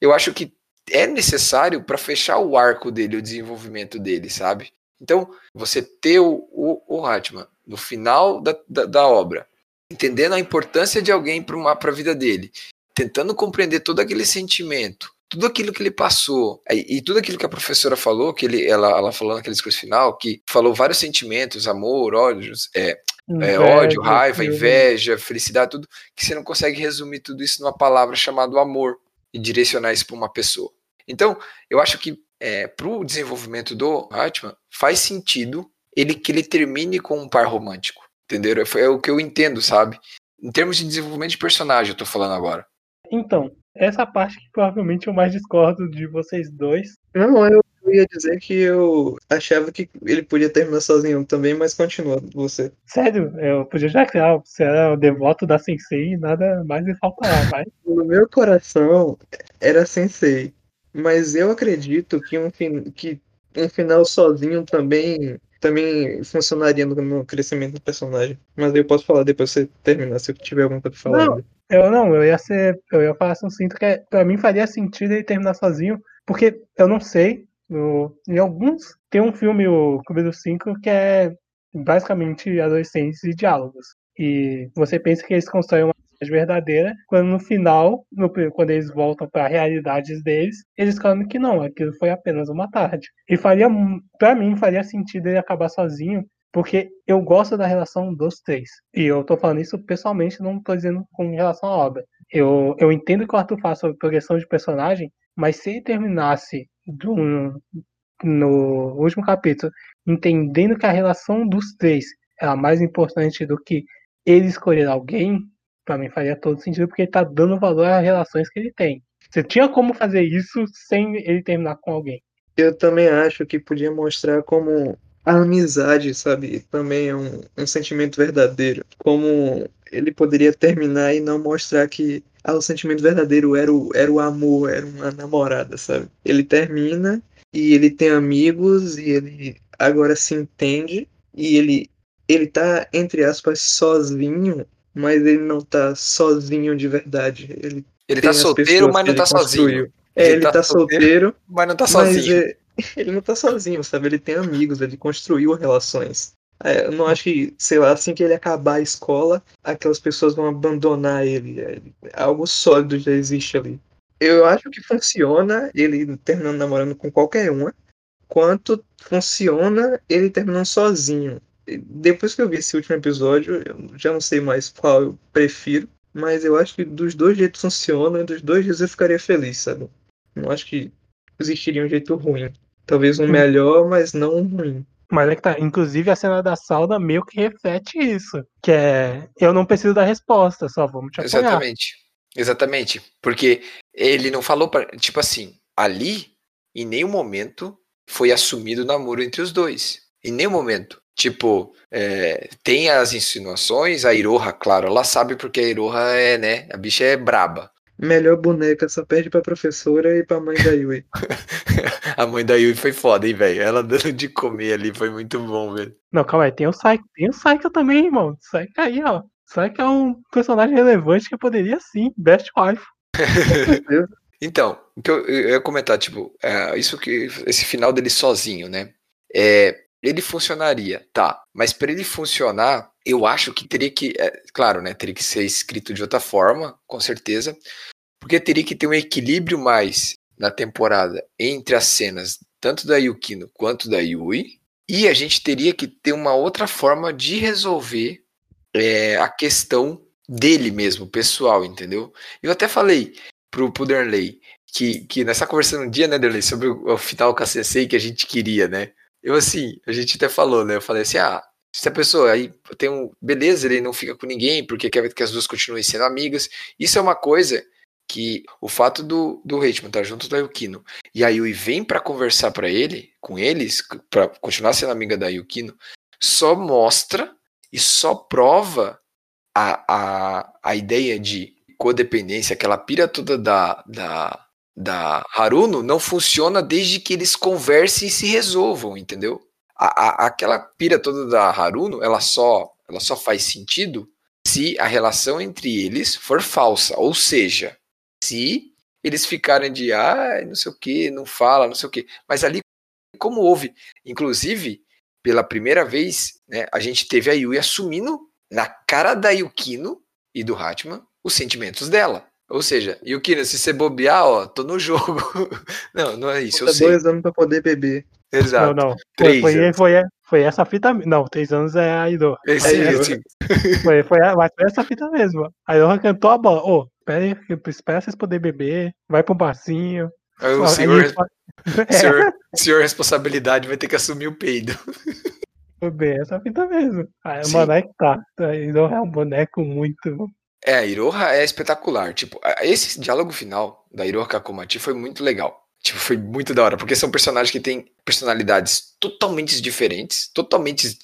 eu acho que é necessário para fechar o arco dele, o desenvolvimento dele, sabe? Então, você ter o, o, o Hatman no final da, da, da obra, entendendo a importância de alguém para a vida dele, tentando compreender todo aquele sentimento, tudo aquilo que ele passou e, e tudo aquilo que a professora falou, que ele, ela, ela falou naquele discurso final, que falou vários sentimentos, amor, ódio, é, é, ódio, raiva, inveja, felicidade, tudo, que você não consegue resumir tudo isso numa palavra chamada amor e direcionar isso para uma pessoa. Então, eu acho que é, para o desenvolvimento do Hatman, faz sentido ele que ele termine com um par romântico. Entendeu? É, é o que eu entendo, sabe? Em termos de desenvolvimento de personagem, eu tô falando agora. Então, essa parte que provavelmente eu mais discordo de vocês dois. Não, eu ia dizer que eu achava que ele podia terminar sozinho também, mas continua você. Sério, eu podia já criar, você era o devoto da Sensei e nada mais me faltará, mas. No meu coração era Sensei. Mas eu acredito que um, que um final sozinho também também funcionaria no, no, crescimento do personagem. Mas eu posso falar depois você terminar, se eu tiver alguma coisa pra falar. Não, eu não, eu ia ser. Eu ia falar assim, sinto que é, pra mim faria sentido ele terminar sozinho, porque eu não sei. No, em alguns. Tem um filme, o Clube dos Cinco, que é basicamente adolescentes e diálogos. E você pensa que eles constroem uma verdadeira, quando no final, no, quando eles voltam para a realidade deles, eles falam que não, aquilo foi apenas uma tarde. E faria, para mim, faria sentido ele acabar sozinho, porque eu gosto da relação dos três. E eu tô falando isso pessoalmente, não tô dizendo com relação à obra. Eu, eu entendo que o Arthur faz sobre progressão de personagem, mas se terminasse do, no último capítulo entendendo que a relação dos três é a mais importante do que ele escolher alguém, para mim faria todo sentido, porque ele tá dando valor às relações que ele tem. Você tinha como fazer isso sem ele terminar com alguém. Eu também acho que podia mostrar como a amizade, sabe, também é um, um sentimento verdadeiro. Como ele poderia terminar e não mostrar que ah, o sentimento verdadeiro era o, era o amor, era uma namorada, sabe? Ele termina e ele tem amigos e ele agora se entende e ele ele tá entre aspas sozinho mas ele não tá sozinho de verdade. Ele, ele tá solteiro, mas não tá sozinho. É, ele, ele tá, tá solteiro, solteiro, mas não tá sozinho. É, <laughs> ele não tá sozinho, sabe? Ele tem amigos, ele construiu relações. É, eu não acho que, sei lá, assim que ele acabar a escola, aquelas pessoas vão abandonar ele. É, algo sólido já existe ali. Eu acho que funciona ele terminando namorando com qualquer uma, quanto funciona ele terminando sozinho depois que eu vi esse último episódio, eu já não sei mais qual eu prefiro, mas eu acho que dos dois jeitos funciona e dos dois jeitos eu ficaria feliz, sabe? Não acho que existiria um jeito ruim. Talvez um hum. melhor, mas não um ruim. Mas é que tá, inclusive a cena da Sauda meio que reflete isso. Que é, eu não preciso da resposta, só vamos te apoiar. Exatamente. Exatamente. Porque ele não falou para Tipo assim, ali, em nenhum momento, foi assumido o namoro entre os dois. Em nenhum momento. Tipo, é, tem as insinuações, a Iroha, claro, ela sabe porque a Iroha é, né? A bicha é braba. Melhor boneca, só perde pra professora e pra mãe da Yui. <laughs> a mãe da Yui foi foda, hein, velho? Ela dando de comer ali foi muito bom, velho. Não, calma aí, tem o Saika. Tem o Saika também, irmão. Saika aí, ó. Saika é um personagem relevante que poderia sim, best wife. <laughs> então, o que eu, eu, ia comentar, tipo, é, isso que. Esse final dele sozinho, né? É, ele funcionaria, tá. Mas para ele funcionar, eu acho que teria que, é, claro, né, teria que ser escrito de outra forma, com certeza, porque teria que ter um equilíbrio mais na temporada entre as cenas tanto da Yukino quanto da Yui, e a gente teria que ter uma outra forma de resolver é, a questão dele mesmo, pessoal, entendeu? Eu até falei pro, pro Derley que, que nessa conversa no dia, né, Derley, sobre o, o final com a Sensei que a gente queria, né? Eu, assim, a gente até falou, né? Eu falei assim, ah, se a pessoa aí tem um. Beleza, ele não fica com ninguém porque quer que as duas continuem sendo amigas. Isso é uma coisa que o fato do, do Hitman estar junto da Yukino e a Yui vem para conversar para ele, com eles, para continuar sendo amiga da Yukino, só mostra e só prova a, a, a ideia de codependência, aquela pira toda da, da, da Haruno não funciona desde que eles conversem e se resolvam, entendeu? A, a, aquela pira toda da Haruno, ela só, ela só faz sentido se a relação entre eles for falsa, ou seja, se eles ficarem de, ah, não sei o que, não fala, não sei o que. Mas ali, como houve, inclusive, pela primeira vez, né, a gente teve a Yui assumindo na cara da Yukino e do Hatman os sentimentos dela. Ou seja, Yukino, se você bobear, ó, tô no jogo. <laughs> não, não é isso, eu Falta sei. dois anos pra poder beber. Exato. Não, não. Três Foi, foi, foi, foi essa fita. Não, três anos é a Ido. Esse, É, esse- <laughs> Foi, foi, a- mas foi essa fita mesmo. A Idoha cantou a bola. Ô, espera aí, espera vocês poderem beber. Vai pro barcinho. aí o Aí- senhor, <laughs> <laughs> é, senhor, senhor responsabilidade vai ter que assumir o peido. foi bem essa fita mesmo. Aí, Sim. mano, aí que tá. A Idoha é um boneco muito. É, a Iroha é espetacular. Tipo, esse diálogo final da Iroha Komati foi muito legal. Tipo, foi muito da hora, porque são personagens que têm personalidades totalmente diferentes, totalmente.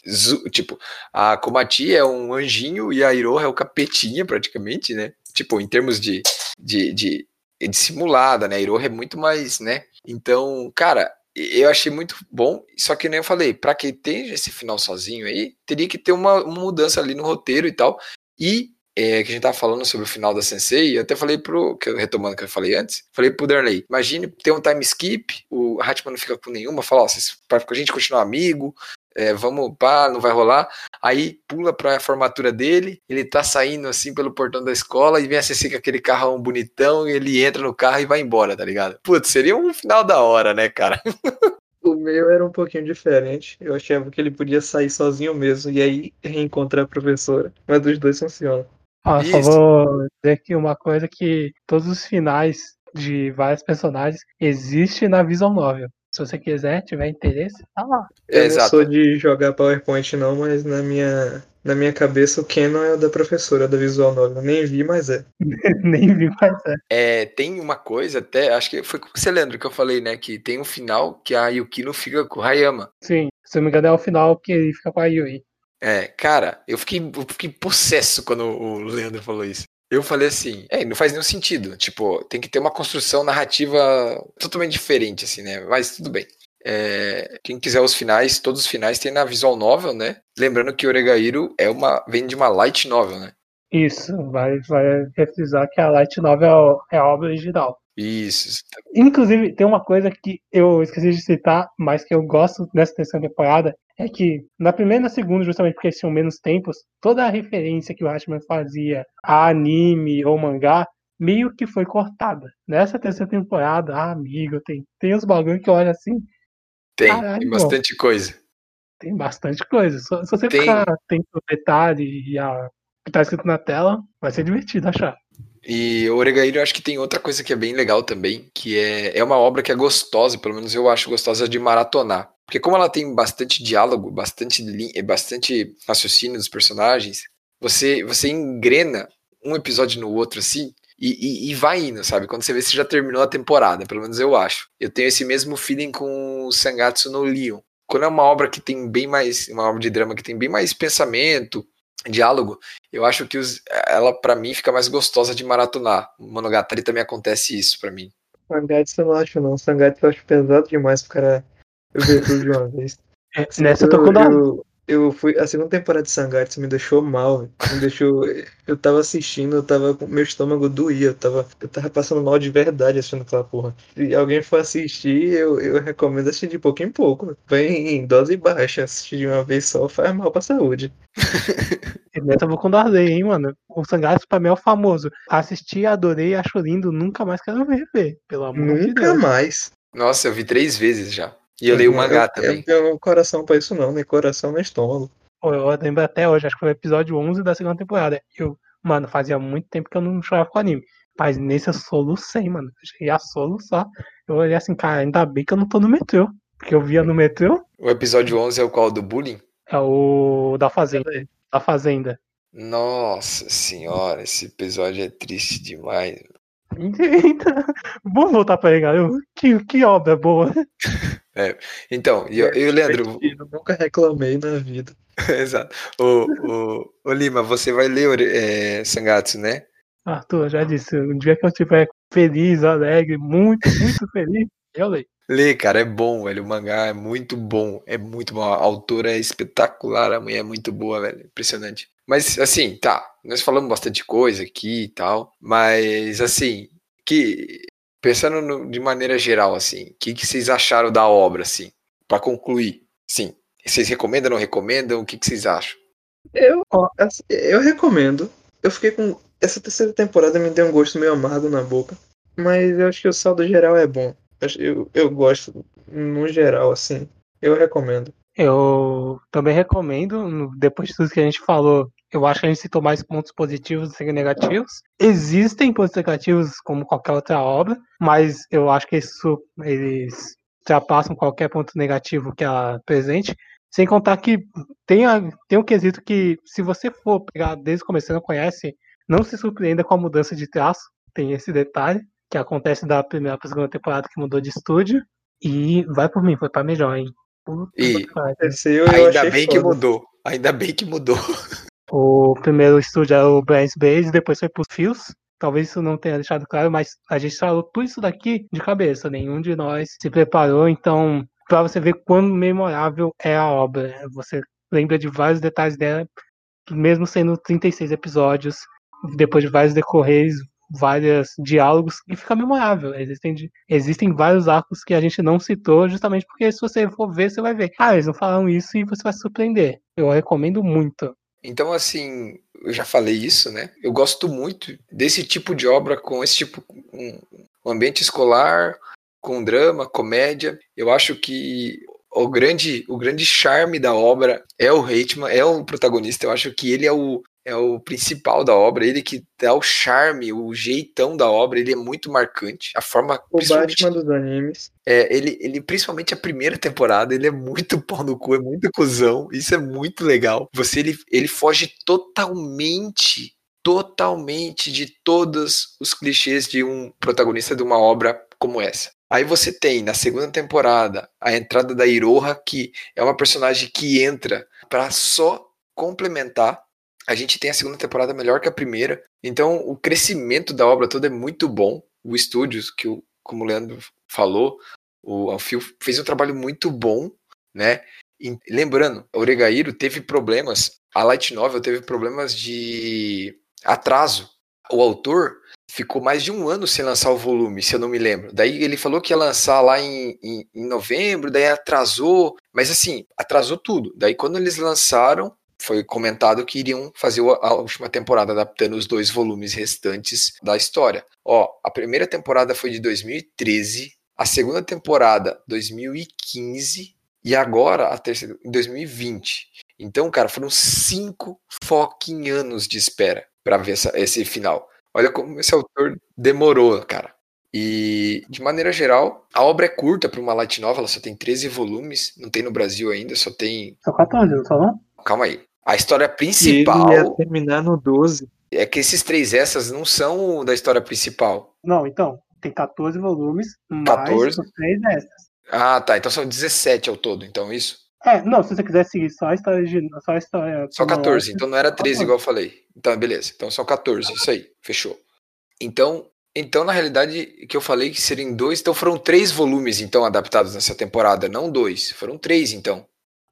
Tipo, a Komati é um anjinho e a Iroha é o capetinha, praticamente, né? Tipo, em termos de, de, de, de simulada, né? A Iroha é muito mais, né? Então, cara, eu achei muito bom, só que nem eu falei, pra quem tem esse final sozinho aí, teria que ter uma, uma mudança ali no roteiro e tal. E é, que a gente tava falando sobre o final da Sensei, eu até falei pro, que eu- retomando o que eu falei antes, falei pro Darley, imagine ter um time skip, o Hatman não fica com nenhuma, fala, ó, vocês, a gente continuar amigo, é, vamos, pá, não vai rolar, aí pula pra formatura dele, ele tá saindo assim pelo portão da escola e vem a Sensei com aquele carrão bonitão, ele entra no carro e vai embora, tá ligado? Putz, seria um final da hora, né, cara? <laughs> O meu era um pouquinho diferente. Eu achava que ele podia sair sozinho mesmo e aí reencontrar a professora. Mas dos dois funciona. Ó, só vou dizer aqui uma coisa que todos os finais de vários personagens existem na Visual Novel. Se você quiser, tiver interesse, tá lá. Eu É, não exato. sou de jogar PowerPoint não, mas na minha, na minha cabeça o Canon é o da professora da Visual Novel. Nem vi, mas é. <laughs> Nem vi mais é. É, tem uma coisa até, acho que foi com você, Leandro, que eu falei, né, que tem um final que a Yukino fica com o Hayama. Sim, se eu não me engano é o final que ele fica com a Yui. É, cara, eu fiquei, eu fiquei possesso quando o Leandro falou isso. Eu falei assim, é, não faz nenhum sentido. Tipo, tem que ter uma construção narrativa totalmente diferente, assim, né? Mas tudo bem. É, quem quiser os finais, todos os finais tem na Visual Novel, né? Lembrando que Oregairo é uma, vem de uma light novel, né? Isso, vai, vai refrisar que a Light Novel é a obra original. Isso. Inclusive, tem uma coisa que eu esqueci de citar, mas que eu gosto dessa terceira temporada, é que na primeira e na segunda, justamente porque eles tinham menos tempos, toda a referência que o Hatman fazia a anime ou mangá, meio que foi cortada. Nessa terceira temporada, ah, amigo, tem, tem os bagulho que olha assim, Tem, Caralho, tem bastante coisa. tem bastante coisa. Se, se você Tem. ficar atento detalhe e a que tá escrito na tela, vai ser divertido achar. E o Oregairo eu acho que tem outra coisa que é bem legal também, que é, é uma obra que é gostosa, pelo menos eu acho gostosa de maratonar. Porque como ela tem bastante diálogo, bastante, eh, bastante raciocínio dos personagens, você, você engrena um episódio no outro assim, e, e, e vai indo, sabe? Quando você vê, você já terminou a temporada, pelo menos eu acho. Eu tenho esse mesmo feeling com o Sangatsu no Leon. Quando é uma obra que tem bem mais, uma obra de drama que tem bem mais pensamento, diálogo, eu acho que os- ela, pra mim, fica mais gostosa de maratonar. Monogatari também acontece isso pra mim. Sangatsu eu não acho não. Sangatsu eu acho pesado demais pro cara ver tudo de uma vez. Nessa eu tô com eu, eu fui. A segunda temporada de Sangatsu me deixou mal. Me deixou. Eu tava assistindo, eu tava. Meu estômago doía. Eu tava, eu tava passando mal de verdade assistindo aquela porra. Se alguém for assistir, eu, eu recomendo assistir de pouco em pouco. Vem em dose baixa. Assistir de uma vez só faz mal pra saúde. Nessa <laughs> eu vou com Darley, hein, mano. O Sangatsu pra mim é o famoso. Assisti, adorei, acho lindo, nunca mais quero ver, ver. Pelo amor de Nunca Deus. mais. Nossa, eu vi três vezes já. E eu leio o mangá eu, também. Eu não tenho coração pra isso, não. Nem coração, nem estômago. Pô, eu lembro até hoje, acho que foi o episódio 11 da segunda temporada. Eu, mano, fazia muito tempo que eu não chorava com anime. Mas nesse eu solucei, mano. Eu cheguei a soluçar. Eu olhei assim, cara, ainda bem que eu não tô no metrô. Porque eu via no metrô, O episódio 11 é o qual? Do bullying? é o da Fazenda. Da Fazenda. Nossa senhora, esse episódio é triste demais. <laughs> Eita, vamos voltar pra ele, galera. Que, que obra boa. Então, e, eu- e o Leandro, <laughs> Divertido, Nunca reclamei na vida. <laughs> exato. O, o, o Lima, você vai ler é, Sangatsu, né? Arthur, eu já disse, um dia que eu estiver feliz, alegre, muito, muito feliz, eu leio. Lê, cara, é bom, velho. O mangá é muito bom. É muito bom. A autora é espetacular, a mulher é muito boa, velho. Impressionante. Mas, assim, tá. Nós falamos bastante coisa aqui e tal. Mas, assim, que pensando no- de maneira geral, assim, o que, que vocês acharam da obra, assim, Pra concluir? Sim. Vocês recomendam, não recomendam? O que, que vocês acham? Eu, assim, eu recomendo. Eu fiquei com. Essa terceira temporada me deu um gosto meio amargo na boca. Mas eu acho que o saldo geral é bom. Eu, eu, gosto, no geral, assim. Eu recomendo. Eu também recomendo, depois de tudo que a gente falou, eu acho que a gente citou mais pontos positivos do que negativos. Existem pontos negativos como qualquer outra obra, mas eu acho que isso, eles ultrapassam qualquer ponto negativo que ela apresente. Sem contar que tem, a, tem um quesito que, se você for pegar desde o começo e não conhece, não se surpreenda com a mudança de traço. Tem esse detalhe que acontece da primeira para a segunda temporada que mudou de estúdio. E vai por mim, foi pra melhor, hein? Puta E- que eu, Ainda achei bem que foda. mudou. Ainda bem que mudou. O primeiro estúdio era o Brands Base, depois foi pros Fios. Talvez isso não tenha deixado claro, mas a gente falou tudo isso daqui de cabeça. Nenhum de nós se preparou, então, pra você ver quão memorável é a obra. Você lembra de vários detalhes dela, mesmo sendo 36 episódios, depois de vários decorreres, vários diálogos, e fica memorável. Existem, existem vários arcos que a gente não citou, justamente porque se você for ver, você vai ver. Ah, eles não falaram isso e você vai se surpreender. Eu recomendo muito. Então, assim, eu já falei isso, né? Eu gosto muito desse tipo de obra com esse tipo, um, um ambiente escolar, com drama, comédia. Eu acho que o grande, o grande charme da obra é o Reitman, é o protagonista. Eu acho que ele é o, é o principal da obra, ele que dá o charme, o jeitão da obra. Ele é muito marcante. A forma, O principalmente- Batman dos animes. é, ele, ele, principalmente a primeira temporada, ele é muito <laughs> pau no cu, é muito cuzão. Isso é muito legal. Você, ele, ele foge totalmente, totalmente de todos os clichês de um protagonista de uma obra como essa. Aí você tem, na segunda temporada, a entrada da Iroha, que é uma personagem que entra para só complementar. A gente tem a segunda temporada melhor que a primeira. Então, o crescimento da obra toda é muito bom. O estúdio, que o, como o Leandro falou, o Alfio fez um trabalho muito bom, né? E lembrando, o Oregairo teve problemas, a Light Novel teve problemas de atraso. O autor ficou mais de um ano sem lançar o volume, se eu não me lembro. Daí ele falou que ia lançar lá em, em, em novembro, daí atrasou, mas assim, atrasou tudo. Daí quando eles lançaram, foi comentado que iriam fazer a última temporada adaptando os dois volumes restantes da história. Ó, a primeira temporada foi de 2013, a segunda temporada 2015 e agora a terceira em 2020. Então, cara, foram cinco fucking anos de espera pra ver essa- esse final. Olha como esse autor demorou, cara. E, de maneira geral, a obra é curta para uma light novel, ela só tem 13 volumes, não tem no Brasil ainda, só tem. São 14, não são não? Calma aí. A história E ele principal ia terminar no 12. é que esses três essas não são da história principal. Não, então, tem 14 volumes, mais 14. os três extras. Ah, tá. Então são 17 ao todo, então isso? É, não, se você quiser seguir só a história de. Só a história. Só 14, cronológica, então não era 13 14. igual eu falei. Então, beleza. Então são 14, isso aí, fechou. Então, então na realidade, que eu falei que seriam dois, então foram três volumes então adaptados nessa temporada, não dois. Foram três, então.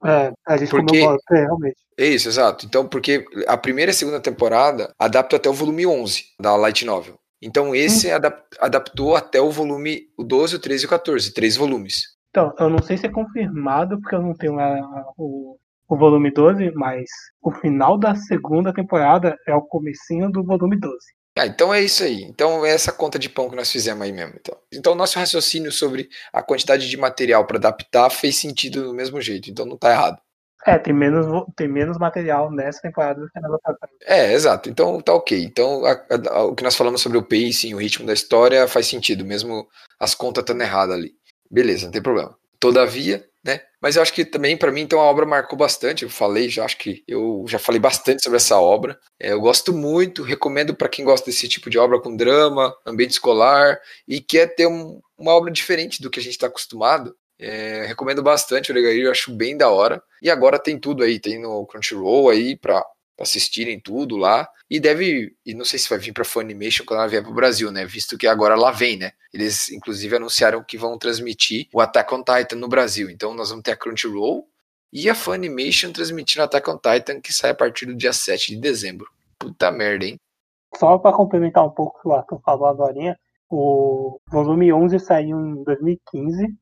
É, a gente Porque- comemora, é, realmente. É isso, exato. Então, porque a primeira e a segunda temporada adaptam até o volume 11 da Light Novel. Então, esse adap- adaptou até o volume o 12, o 13 e o 14, três volumes. Então, eu não sei se é confirmado, porque eu não tenho a- a- o, o volume 12, mas o final da segunda temporada é o comecinho do volume 12. Ah, então é isso aí. Então é essa conta de pão que nós fizemos aí mesmo. Então, então o nosso raciocínio sobre a quantidade de material para adaptar fez sentido do mesmo jeito. Então não tá errado. É, tem menos, tem menos material nessa temporada do que na outra. É, exato. Então tá ok. Então a- a- a- o que nós falamos sobre o pacing, o ritmo da história faz sentido, mesmo as contas estando erradas ali. Beleza, não tem problema. Todavia, né? Mas eu acho que também para mim então a obra marcou bastante. Eu falei, já acho que eu já falei bastante sobre essa obra. É, eu gosto muito, recomendo para quem gosta desse tipo de obra com drama, ambiente escolar e quer ter um- uma obra diferente do que a gente está acostumado. É, recomendo bastante o Legair, eu acho bem da hora. E agora tem tudo aí, tem no Crunchyroll aí para assistirem tudo lá. E deve, e não sei se vai vir para Funimation quando ela vier para o Brasil, né? Visto que agora lá vem, né? Eles inclusive anunciaram que vão transmitir o Attack on Titan no Brasil. Então nós vamos ter a Crunchyroll e a Funimation transmitindo Attack on Titan que sai a partir do dia 7 de dezembro. Puta merda, hein? Só para complementar um pouco o que o Arthur falou agora, O volume 11 saiu em 2015.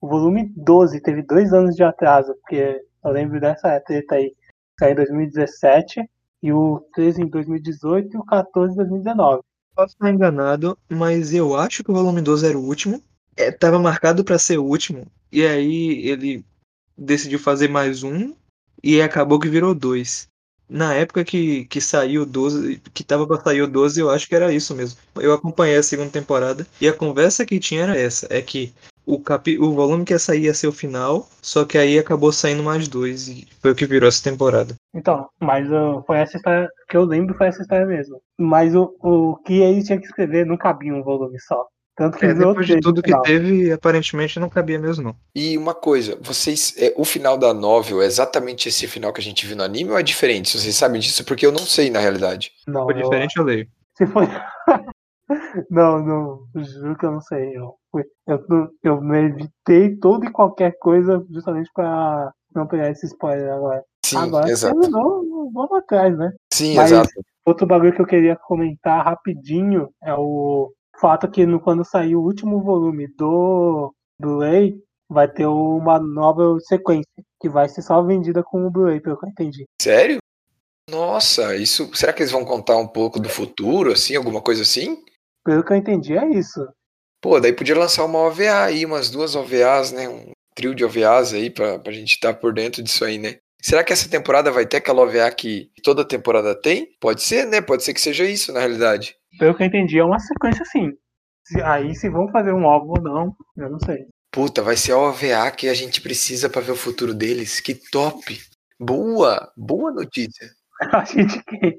O volume 12 teve dois anos de atraso, porque eu lembro dessa treta aí. Saiu em 2017. E o 13 em 2018 e o 14 em 2019. Posso estar enganado, mas eu acho que o volume 12 era o último. É, marcado pra ser o último. E aí ele decidiu fazer mais um. E acabou que virou dois. Na época que, que saiu o 12, que tava pra sair o 12, eu acho que era isso mesmo. Eu acompanhei a segunda temporada e a conversa que tinha era essa: é que o, capi, o volume que ia sair ia ser o final, só que aí acabou saindo mais dois e foi o que virou essa temporada. Então, mas uh, foi essa história que eu lembro, foi essa história mesmo. Mas o, o que ele tinha que escrever não cabia um volume só. Tanto que É, depois de tudo que teve, aparentemente não cabia mesmo, não. E uma coisa, vocês. É, o final da novel é exatamente esse final que a gente viu no anime ou é diferente? Vocês sabem disso? Porque eu não sei, na realidade. Não, Foi eu- diferente, eu leio. Se foi. Não, não, juro que eu não sei. Eu, eu, não- eu me evitei toda e qualquer coisa justamente pra não pegar esse spoiler agora. Sim, agora exato. terminou, vamos atrás, né? Sim, Mas- exato. Outro bagulho que eu queria comentar rapidinho é o fato que no, quando sair o último volume do Blu-ray, vai ter uma nova sequência, que vai ser só vendida com o Blu-ray, pelo que eu entendi. Sério? Nossa, isso. Será que eles vão contar um pouco do futuro, assim, alguma coisa assim? Pelo que eu entendi, é isso. Pô, daí podia lançar uma OVA aí, umas duas OVAs, né? Um trio de OVAs aí pra, pra gente estar por dentro disso aí, né? Será que essa temporada vai ter aquela OVA que toda temporada tem? Pode ser, né? Pode ser que seja isso, na realidade. Pelo que eu entendi, é uma sequência sim. Se- Aí se vão fazer um álbum ou não, eu não sei. Puta, vai ser a OVA que a gente precisa pra ver o futuro deles. Que top! Boa! Boa notícia. <laughs> A gente quem?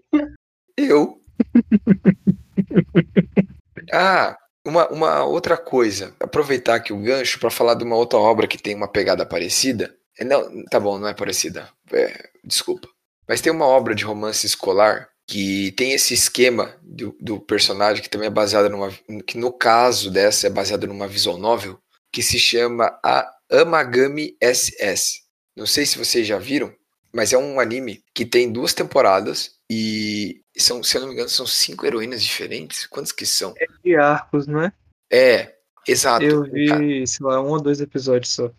Eu. <laughs> <laughs> Ah, uma, uma outra coisa. Aproveitar aqui o gancho para falar de uma outra obra que tem uma pegada parecida. É, Não, tá bom, não é parecida. É, desculpa. Mas tem uma obra de romance escolar que tem esse esquema do, do personagem que também é baseado numa. que no caso dessa é baseado numa visual novel que se chama a Amagami SS. Não sei se vocês já viram, mas é um anime que tem duas temporadas e são, se eu não me engano, são cinco heroínas diferentes. Quantas que são? De arcos, não é? É, exato. Eu vi, sei lá, um ou dois episódios só.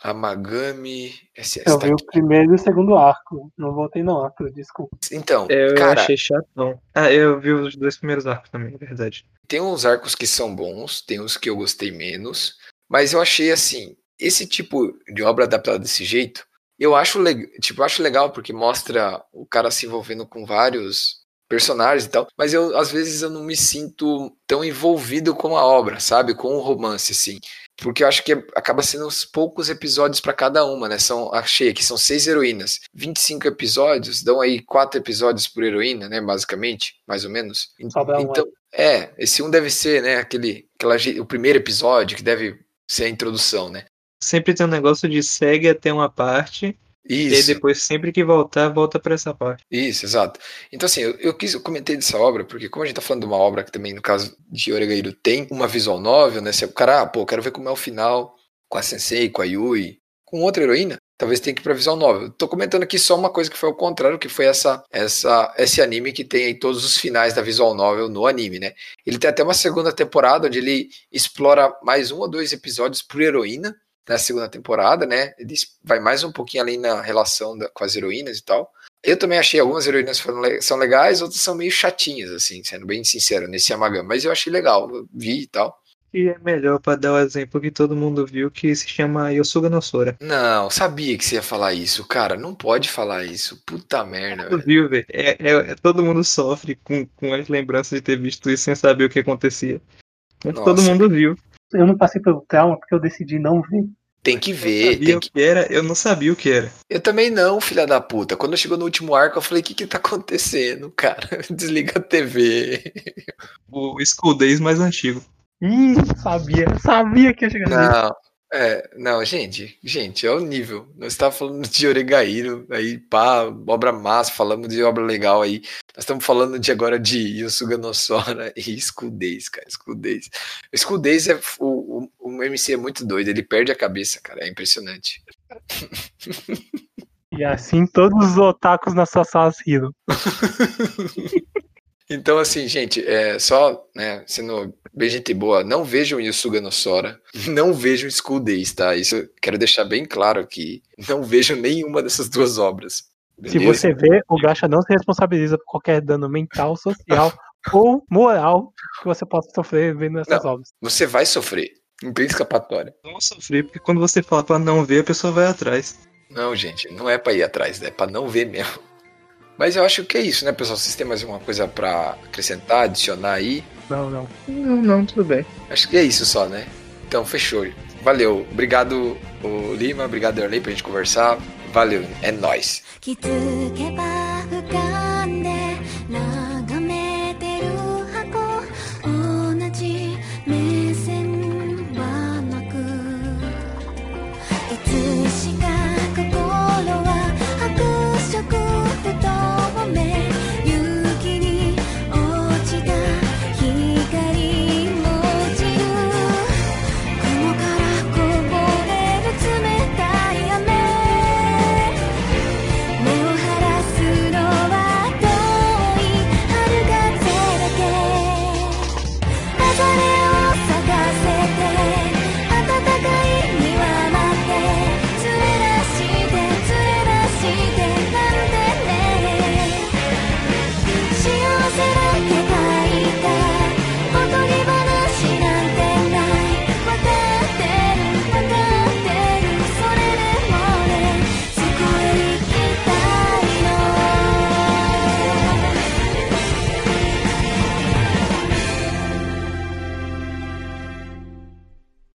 Amagami SS. Eu tá vi o aqui. primeiro e o segundo arco. Não voltei não, Arthur, desculpa. Então, É, eu cara, achei chatão. Ah, eu vi os dois primeiros arcos também, é verdade. tem uns arcos que são bons, tem uns que eu gostei menos, mas eu achei assim, esse tipo de obra adaptada desse jeito, eu acho, tipo, eu acho legal porque mostra o cara se envolvendo com vários personagens e tal, mas eu às vezes eu não me sinto tão envolvido com a obra, sabe? Com o romance assim. Porque eu acho que acaba sendo uns poucos episódios pra cada uma, né? São, achei que são seis heroínas. 25 episódios, dão aí quatro episódios por heroína, né? Basicamente, mais ou menos. Sobra um, então, é, esse um deve ser, né? Aquele, aquela, o primeiro episódio que deve ser a introdução, né? Sempre tem um negócio de segue até uma parte, e Isso. depois, sempre que voltar, volta pra essa parte. Isso, exato. Então, assim, eu, eu quis, eu comentei dessa obra, porque como a gente tá falando de uma obra que também, no caso de Oregairo, tem uma visual novel, né? Se o cara, ah, pô, quero ver como é o final com a Sensei, com a Yui, com outra heroína, talvez tenha que ir pra visual novel. Tô comentando aqui só uma coisa que foi ao contrário, que foi essa, essa, esse anime que tem aí todos os finais da visual novel no anime, né? Ele tem até uma segunda temporada onde ele explora mais um ou dois episódios por heroína, na segunda temporada, né? Ele vai mais um pouquinho além na relação da- com as heroínas e tal. Eu também achei algumas heroínas foram são legais, outras são meio chatinhas, assim, sendo bem sincero, nesse Yamagami. Mas eu achei legal, eu vi e tal. E é melhor pra dar o exemplo que todo mundo viu, que se chama Yosuga no Sora. Não, sabia que você ia falar isso, cara. Não pode falar isso. Puta merda, velho. viu, velho? É, é- é- todo mundo sofre com, com as lembranças de ter visto isso sem saber o que acontecia. Mas Nossa. todo mundo viu. Eu não passei pelo trauma porque eu decidi não ver. Tem que Eu ver, sabia tem o que... que era, eu não sabia o que era. Eu também não, filha da puta. Quando chegou no último arco, eu falei, o que que tá acontecendo, cara? <laughs> Desliga a TV. O School Days mais antigo. Ih, sabia, sabia que ia chegar. Não, é, não, gente, gente, é o nível. Nós estávamos falando de Oregairo, aí pá, obra massa, falamos de obra legal aí. Nós estamos falando de agora de Yusuga no Sora e School Days, cara, School Days. O School Days é, o, o, o MC é muito doido, ele perde a cabeça, cara, é impressionante. <laughs> E assim todos os otakus na sua sala riram. <laughs> Então, assim, gente, é, só né, sendo bem gente boa, não vejam Yusuga no Sora, <laughs> não vejam School Days, tá? Isso eu quero deixar bem claro aqui. Não vejam nenhuma dessas duas obras. Se beleza? você vê, o Gacha não se responsabiliza por qualquer dano mental, social ou moral que você possa sofrer vendo essas Não. obras. Você vai sofrer. Não tem escapatória. Vamos sofrer, porque quando você fala pra não ver, a pessoa vai atrás. Não, gente, não é pra ir atrás, né? É pra não ver mesmo. Mas eu acho que é isso, né, pessoal? Vocês têm mais alguma coisa pra acrescentar, adicionar aí? Não, não. Não, não, tudo bem. Acho que é isso só, né? Então, fechou. Valeu. Obrigado, o Lima. Obrigado, Erlei, pra gente conversar. Valeu. É nóis.